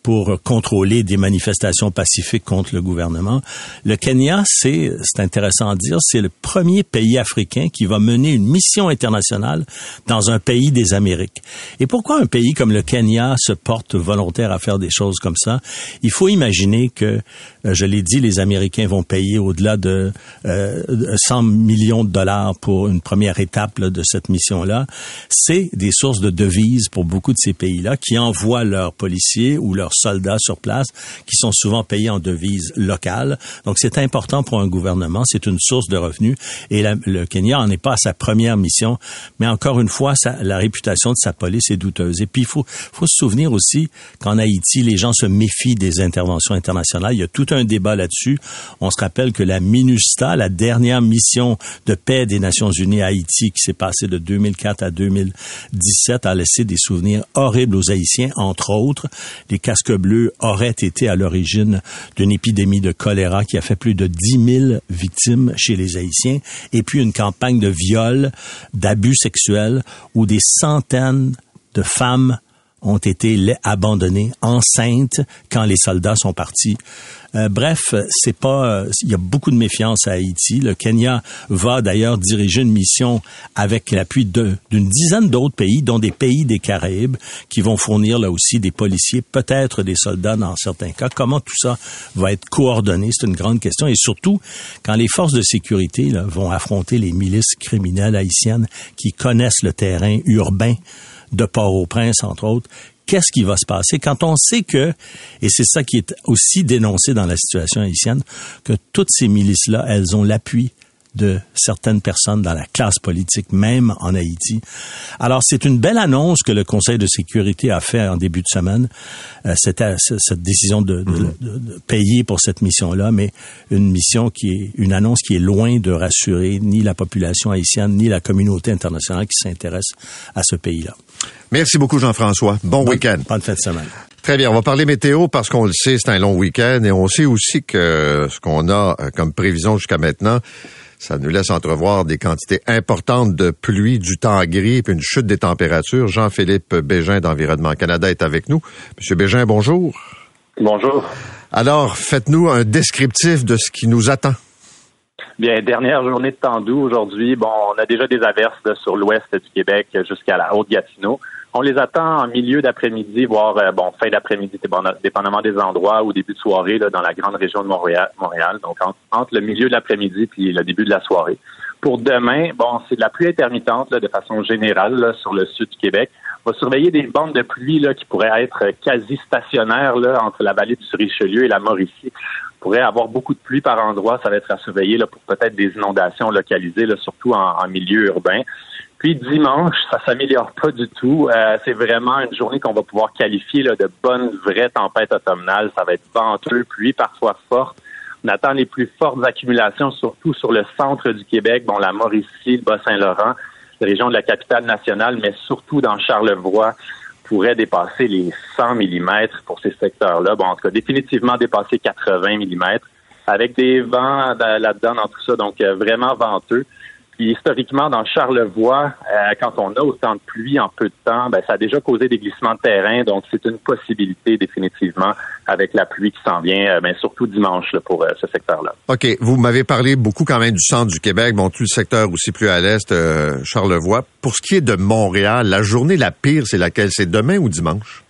pour contrôler des manifestations pacifiques contre le gouvernement. Le Kenya, c'est c'est intéressant à dire, c'est le premier pays africain qui va mener une mission internationale dans un pays des Amériques. Et pourquoi un pays comme le Kenya se porte volontaire à faire des choses comme ça? Il faut imaginer que, euh, je l'ai dit, les Américains vont payer au-delà de 100 euh, millions de dollars pour une première étape de cette mission-là. C'est des sources de devises pour beaucoup de ces pays-là qui envoient leurs policiers ou leurs soldats sur place, qui sont souvent payés en devises locales. Donc c'est important pour un gouvernement, c'est une source de revenus. Et le Kenya n'en est pas à sa première mission, mais encore une fois, la réputation de sa police est douteuse. Et puis il faut, faut se souvenir aussi qu'en Haïti, les gens se méfient des interventions internationales. Il y a tout un débat là-dessus. On se rappelle que la MINUSTA, la dernière mission de paix des Nations Unies à Haïti, qui s'est passée de 2004 à 2017, a laissé des souvenirs horribles aux Haïtiens. Entre autres, les casques bleus auraient été à l'origine d'une épidémie de choléra qui a fait plus de 10 000 victimes chez les Haïtiens, et puis une campagne de viol, d'abus sexuels, où des centaines de femmes ont été abandonnés enceintes quand les soldats sont partis. Euh, bref, c'est pas. Il y a beaucoup de méfiance à Haïti. Le Kenya va d'ailleurs diriger une mission avec l'appui d'une dizaine d'autres pays, dont des pays des Caraïbes, qui vont fournir là aussi des policiers, peut-être des soldats dans certains cas. Comment tout ça va être coordonné, c'est une grande question. Et surtout, quand les forces de sécurité vont affronter les milices criminelles haïtiennes qui connaissent le terrain urbain de Port-au-Prince, entre autres, qu'est-ce qui va se passer quand on sait que, et c'est ça qui est aussi dénoncé dans la situation haïtienne, que toutes ces milices-là, elles ont l'appui de certaines personnes dans la classe politique, même en Haïti. Alors, c'est une belle annonce que le Conseil de sécurité a fait en début de semaine, euh, cette, cette décision de, de, de, payer pour cette mission-là, mais une mission qui est une annonce qui est loin de rassurer ni la population haïtienne ni la communauté internationale qui s'intéresse à ce pays-là. Merci beaucoup, Jean-François. Bon week-end. Bonne fin de semaine. Très bien. On va parler météo parce qu'on le sait, c'est un long week-end et on sait aussi que ce qu'on a euh, comme prévision jusqu'à maintenant, ça nous laisse entrevoir des quantités importantes de pluie, du temps gris, puis une chute des températures. Jean-Philippe Bégin d'Environnement Canada est avec nous. Monsieur Bégin, bonjour. Bonjour. Alors, faites-nous un descriptif de ce qui nous attend. Bien, dernière journée de temps doux aujourd'hui. Bon, on a déjà des averses sur l'ouest du Québec jusqu'à la Haute-Gatineau. On les attend en milieu d'après-midi, voire euh, bon fin d'après-midi, dépendamment des endroits ou début de soirée là, dans la grande région de Montréal. Montréal donc entre, le milieu de l'après-midi puis le début de la soirée. Pour demain, bon, c'est de la pluie intermittente là, de façon générale sur le sud du Québec. On va surveiller des bandes de pluie là, qui pourraient être quasi stationnaires là, entre la vallée du Richelieu et la Mauricie. On pourrait avoir beaucoup de pluie par endroit. Ça va être à surveiller là, pour peut-être des inondations localisées, là, surtout en, en milieu urbain. Puis dimanche, ça s'améliore pas du tout. Euh, c'est vraiment une journée qu'on va pouvoir qualifier là, de bonne vraie tempête automnale. Ça va être venteux, pluie parfois forte. On attend les plus fortes accumulations, surtout sur le centre du Québec, bon la Mauricie, le Bas-Saint-Laurent, la région de la capitale nationale, mais surtout dans Charlevoix pourrait dépasser les 100 mm pour ces secteurs-là. Bon, en tout cas, définitivement dépasser 80 mm avec des vents là-dedans dans tout ça, donc euh, vraiment venteux. Puis historiquement, dans Charlevoix, euh, quand on a autant de pluie en peu de temps, ben, ça a déjà causé des glissements de terrain. Donc, c'est une possibilité définitivement avec la pluie qui s'en vient, euh, ben, surtout dimanche là, pour euh, ce secteur-là. OK. Vous m'avez parlé beaucoup quand même du centre du Québec, bon, tout le secteur aussi plus à l'est, Charlevoix. Pour ce qui est de Montréal, la journée la pire, c'est laquelle? C'est demain ou dimanche?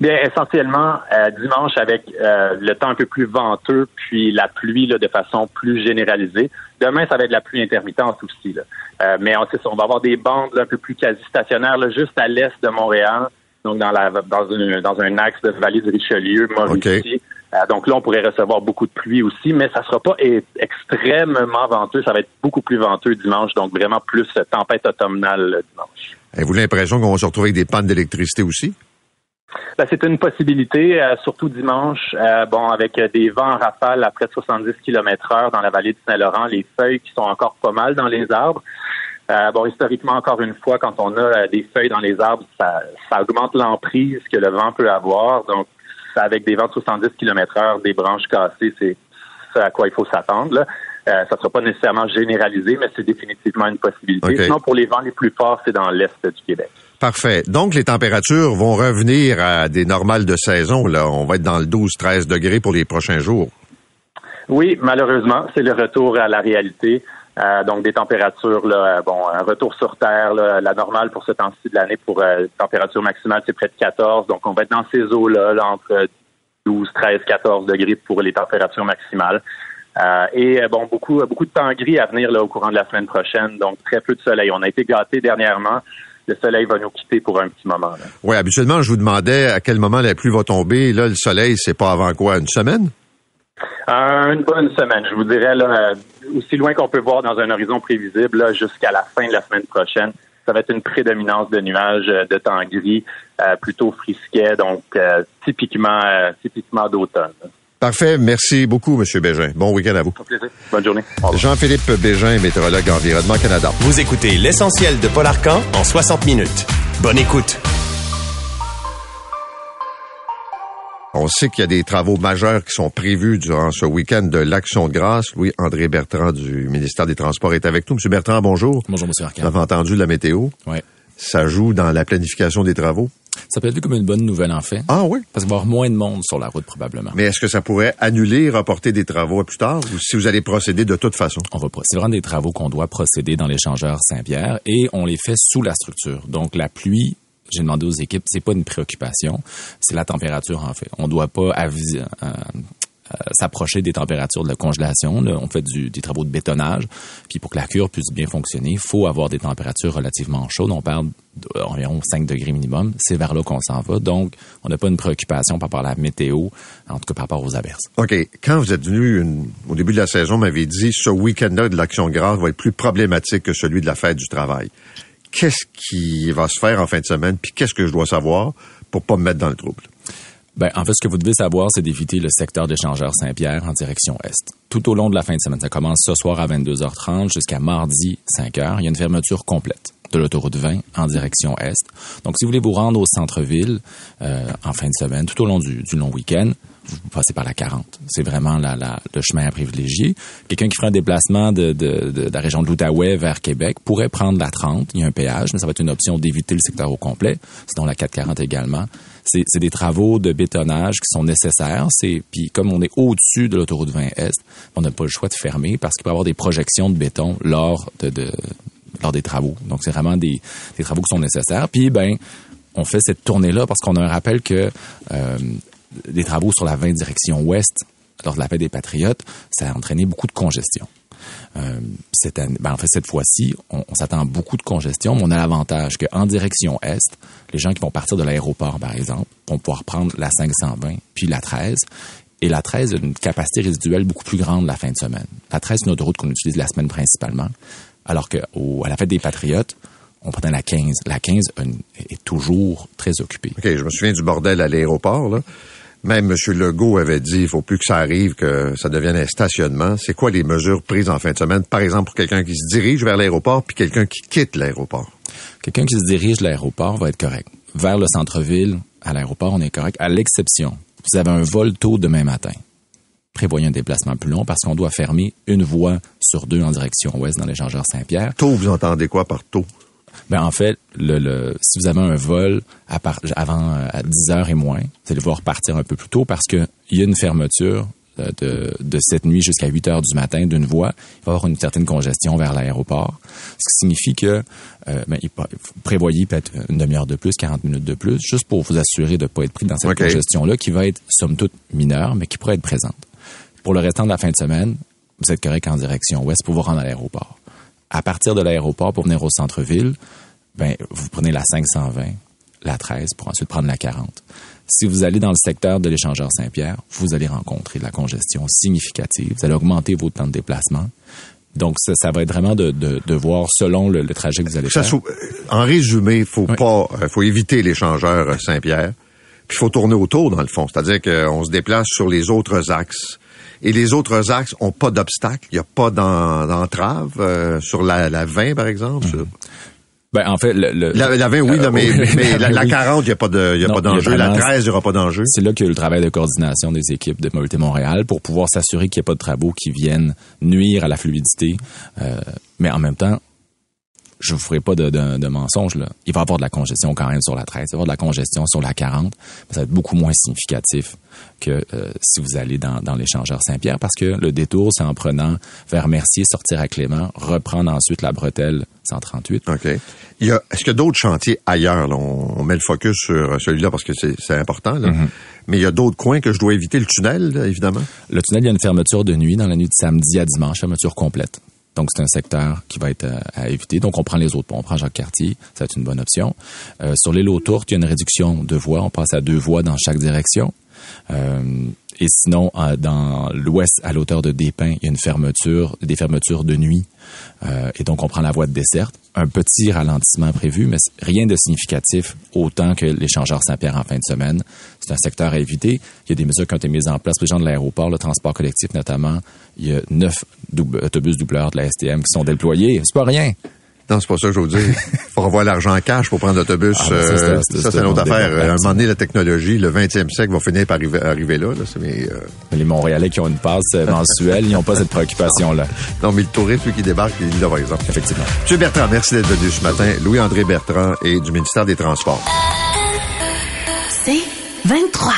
Bien, essentiellement, euh, dimanche avec euh, le temps un peu plus venteux, puis la pluie là, de façon plus généralisée. Demain, ça va être la pluie intermittente aussi. Là. Euh, mais on, on va avoir des bandes un peu plus quasi stationnaires là, juste à l'est de Montréal, donc dans, la, dans, une, dans un axe de vallée du Richelieu, Mauricie. donc là, on pourrait recevoir beaucoup de pluie aussi, mais ça sera pas extrêmement venteux. Ça va être beaucoup plus venteux dimanche, donc vraiment plus tempête automnale dimanche. Avez-vous l'impression qu'on va se retrouver avec des pannes d'électricité aussi? Ben, c'est une possibilité, euh, surtout dimanche, euh, bon, avec euh, des vents en rafale à près de 70 km heure dans la vallée du Saint-Laurent, les feuilles qui sont encore pas mal dans les arbres. bon, historiquement, encore une fois, quand on a des feuilles dans les arbres, ça, ça augmente l'emprise que le vent peut avoir. Donc, avec des vents de 70 km heure, des branches cassées, c'est ce à quoi il faut s'attendre. ça ne sera pas nécessairement généralisé, mais c'est définitivement une possibilité. Sinon, pour les vents les plus forts, c'est dans l'est du Québec. Parfait. Donc, les températures vont revenir à des normales de saison. Là, on va être dans le 12-13 degrés pour les prochains jours. Oui, malheureusement, c'est le retour à la réalité. Euh, donc, des températures, là, euh, bon, un retour sur Terre, la normale pour ce temps-ci de l'année pour euh, température maximale, c'est près de 14. Donc, on va être dans ces eaux-là, entre 12, 13, 14 degrés pour les températures maximales. et bon, beaucoup, beaucoup de temps gris à venir là, au courant de la semaine prochaine. Donc, très peu de soleil. On a été gâtés dernièrement le soleil va nous quitter pour un petit moment. Oui, habituellement, je vous demandais à quel moment la pluie va tomber. Là, le soleil, c'est pas avant quoi? Une semaine? Euh, une bonne semaine, je vous dirais, là, euh, aussi loin qu'on peut voir dans un horizon prévisible, jusqu'à la fin de la semaine prochaine. Ça va être une prédominance de nuages euh, de temps gris, plutôt frisquet, donc typiquement, typiquement d'automne. Parfait. Merci beaucoup, M. Bégin. Bon week-end à vous. plaisir. Bonne journée. Jean-Philippe Bégin, météorologue Environnement Canada. Vous écoutez l'essentiel de Paul Arcan en 60 minutes. Bonne écoute. On sait qu'il y a des travaux majeurs qui sont prévus durant ce week-end de l'Action de grâce. Louis-André Bertrand du ministère des Transports est avec nous. M. Bertrand, bonjour. Bonjour, M. Arcan. Vous avez entendu la météo? Oui. Ça joue dans la planification des travaux? Ça peut être vu comme une bonne nouvelle, en fait. Ah oui? Parce qu'il va y avoir moins de monde sur la route, probablement. Mais est-ce que ça pourrait annuler, reporter des travaux à plus tard, ou si vous allez procéder de toute façon? On va C'est vraiment des travaux qu'on doit procéder dans l'échangeur Saint-Pierre et on les fait sous la structure. Donc, la pluie, j'ai demandé aux équipes, c'est pas une préoccupation, c'est la température en fait. On doit pas aviser, euh, euh, s'approcher des températures de la congélation. On fait des travaux de bétonnage. Puis pour que la cure puisse bien fonctionner, il faut avoir des températures relativement chaudes. On parle d'environ 5 degrés minimum. C'est vers là qu'on s'en va. Donc, on n'a pas une préoccupation par rapport à la météo, en tout cas par rapport aux averses. OK. Quand vous êtes venu au début de la saison, m'avez dit ce week-end-là de l'Action grave va être plus problématique que celui de la fête du travail. Qu'est-ce qui va se faire en fin de semaine? Puis qu'est-ce que je dois savoir pour pas me mettre dans le trouble? Ben, en fait, ce que vous devez savoir, c'est d'éviter le secteur d'échangeur Saint-Pierre en direction est. Tout au long de la fin de semaine, ça commence ce soir à 22h30 jusqu'à mardi 5h. Il y a une fermeture complète de l'autoroute 20 en direction est. Donc, si vous voulez vous rendre au centre-ville euh, en fin de semaine, tout au long du, long week-end, vous passez par la 40. C'est vraiment la, la, le chemin à privilégier. Quelqu'un qui fera un déplacement de, de, de, la région de l'Outaouais vers Québec pourrait prendre la 30. Il y a un péage, mais ça va être une option d'éviter le secteur au complet. Sinon, la 440 également c'est des travaux de bétonnage qui sont nécessaires. Puis comme on est au-dessus de l'autoroute 20 Est, on n'a pas le choix de fermer parce qu'il peut y avoir des projections de béton lors de, de lors des travaux. Donc c'est vraiment des, des travaux qui sont nécessaires. Puis ben on fait cette tournée là parce qu'on a un rappel que euh, des travaux sur la 20 direction ouest lors de la fête des Patriotes, ça a entraîné beaucoup de congestion. Euh, cette année, ben en fait, cette fois-ci, on, s'attend à beaucoup de congestion, mais on a l'avantage qu'en direction est, les gens qui vont partir de l'aéroport, par exemple, vont pouvoir prendre la 520 puis la 13. Et la 13 a une capacité résiduelle beaucoup plus grande la fin de semaine. La 13, c'est une autoroute qu'on utilise la semaine principalement, alors qu'à la fête des Patriotes, on prenait la 15. La 15 est toujours très occupée. OK, je me souviens du bordel à l'aéroport, là. Même M. Legault avait dit il faut plus que ça arrive, que ça devienne un stationnement. C'est quoi les mesures prises en fin de semaine, par exemple, pour quelqu'un qui se dirige vers l'aéroport puis quelqu'un qui quitte l'aéroport? Quelqu'un qui se dirige vers l'aéroport va être correct. Vers le centre-ville, à l'aéroport, on est correct, à l'exception, vous avez un vol tôt demain matin. Prévoyez un déplacement plus long parce qu'on doit fermer une voie sur deux en direction ouest dans l'échangeur Saint-Pierre. Tôt, vous entendez quoi par tôt? Ben en fait, le, si vous avez un vol à avant euh, à 10 heures et moins, vous allez devoir partir un peu plus tôt parce qu'il y a une fermeture euh, de, de cette nuit jusqu'à 8 heures du matin d'une voie. Il va y avoir une certaine congestion vers l'aéroport, ce qui signifie que euh, ben, il prévoyez peut-être une demi-heure de plus, 40 minutes de plus, juste pour vous assurer de ne pas être pris dans cette congestion-là qui va être somme toute mineure, mais qui pourrait être présente. Pour le restant de la fin de semaine, vous êtes correct en direction ouest pour vous rendre à l'aéroport à partir de l'aéroport pour venir au centre-ville, ben, vous prenez la 520, la 13 pour ensuite prendre la 40. Si vous allez dans le secteur de l'échangeur Saint-Pierre, vous allez rencontrer de la congestion significative. Vous allez augmenter votre temps de déplacement. Donc, ça, ça va être vraiment de, de, de voir selon le, trajet que vous allez faire. en résumé, il faut pas, euh, faut éviter l'échangeur euh, Saint-Pierre. Puis il faut tourner autour, dans le fond. C'est-à-dire qu'on se déplace sur les autres axes et les autres axes ont pas d'obstacle. Il n'y a pas d'entrave euh, sur la, la 20, par exemple. Ben, en fait, le, la, la, 20, oui, euh, mais, mais (laughs) la, 40, il n'y a pas d'enjeu. la 13, il n'y aura pas d'enjeu. C'est là qu'il y a le travail de coordination des équipes de Mobilité Montréal pour pouvoir s'assurer qu'il n'y a pas de travaux qui viennent nuire à la fluidité. Euh, mais en même temps, je vous ferai pas de, de, de mensonge. Là. Il va y avoir de la congestion quand même sur la 13, il va y avoir de la congestion sur la 40, mais ça va être beaucoup moins significatif que euh, si vous allez dans, dans l'échangeur Saint-Pierre, parce que le détour, c'est en prenant vers Mercier, sortir à Clément, reprendre ensuite la bretelle 138. OK. Il y a, est-ce qu'il y a d'autres chantiers ailleurs? Là? On, met le focus sur celui-là parce que c'est, c'est important. Là. Mm-hmm. Mais il y a d'autres coins que je dois éviter. Le tunnel, évidemment. Le tunnel, il y a une fermeture de nuit dans la nuit de samedi à dimanche, fermeture complète. Donc, c'est un secteur qui va être euh, à, éviter. Donc, on prend les autres ponts. On prend Jacques-Cartier. Être une bonne option. Euh, sur l'île aux Tourtes, il y a une réduction de voies. On passe à deux voies dans chaque direction. Euh, et sinon, dans l'ouest, à l'auteur de Despins, il y a une fermeture, des fermetures de nuit. Euh, et donc, on prend la voie de desserte. Un petit ralentissement prévu, mais rien de significatif autant que l'échangeur Saint-Pierre en fin de semaine. C'est un secteur à éviter. Il y a des mesures qui ont été mises en place les gens de l'aéroport, le transport collectif notamment. Il y a neuf autobus doubleurs de la STM qui sont déployés. C'est pas rien. Non, c'est pas ça que je veux dire. (laughs) Faut avoir l'argent en cash pour prendre l'autobus. Ah, ben, ça, c'est euh, une autre affaire. À un moment donné, la technologie, le 20e siècle va finir par arriver, là. mais, euh, Les Montréalais qui ont une passe euh, mensuelle, (laughs) ils n'ont pas cette préoccupation-là. Non, mais le touriste, lui, qui débarque, il est là, par exemple. Effectivement. Monsieur Bertrand, merci d'être venu ce matin. Louis-André Bertrand et du ministère des Transports. C'est 23.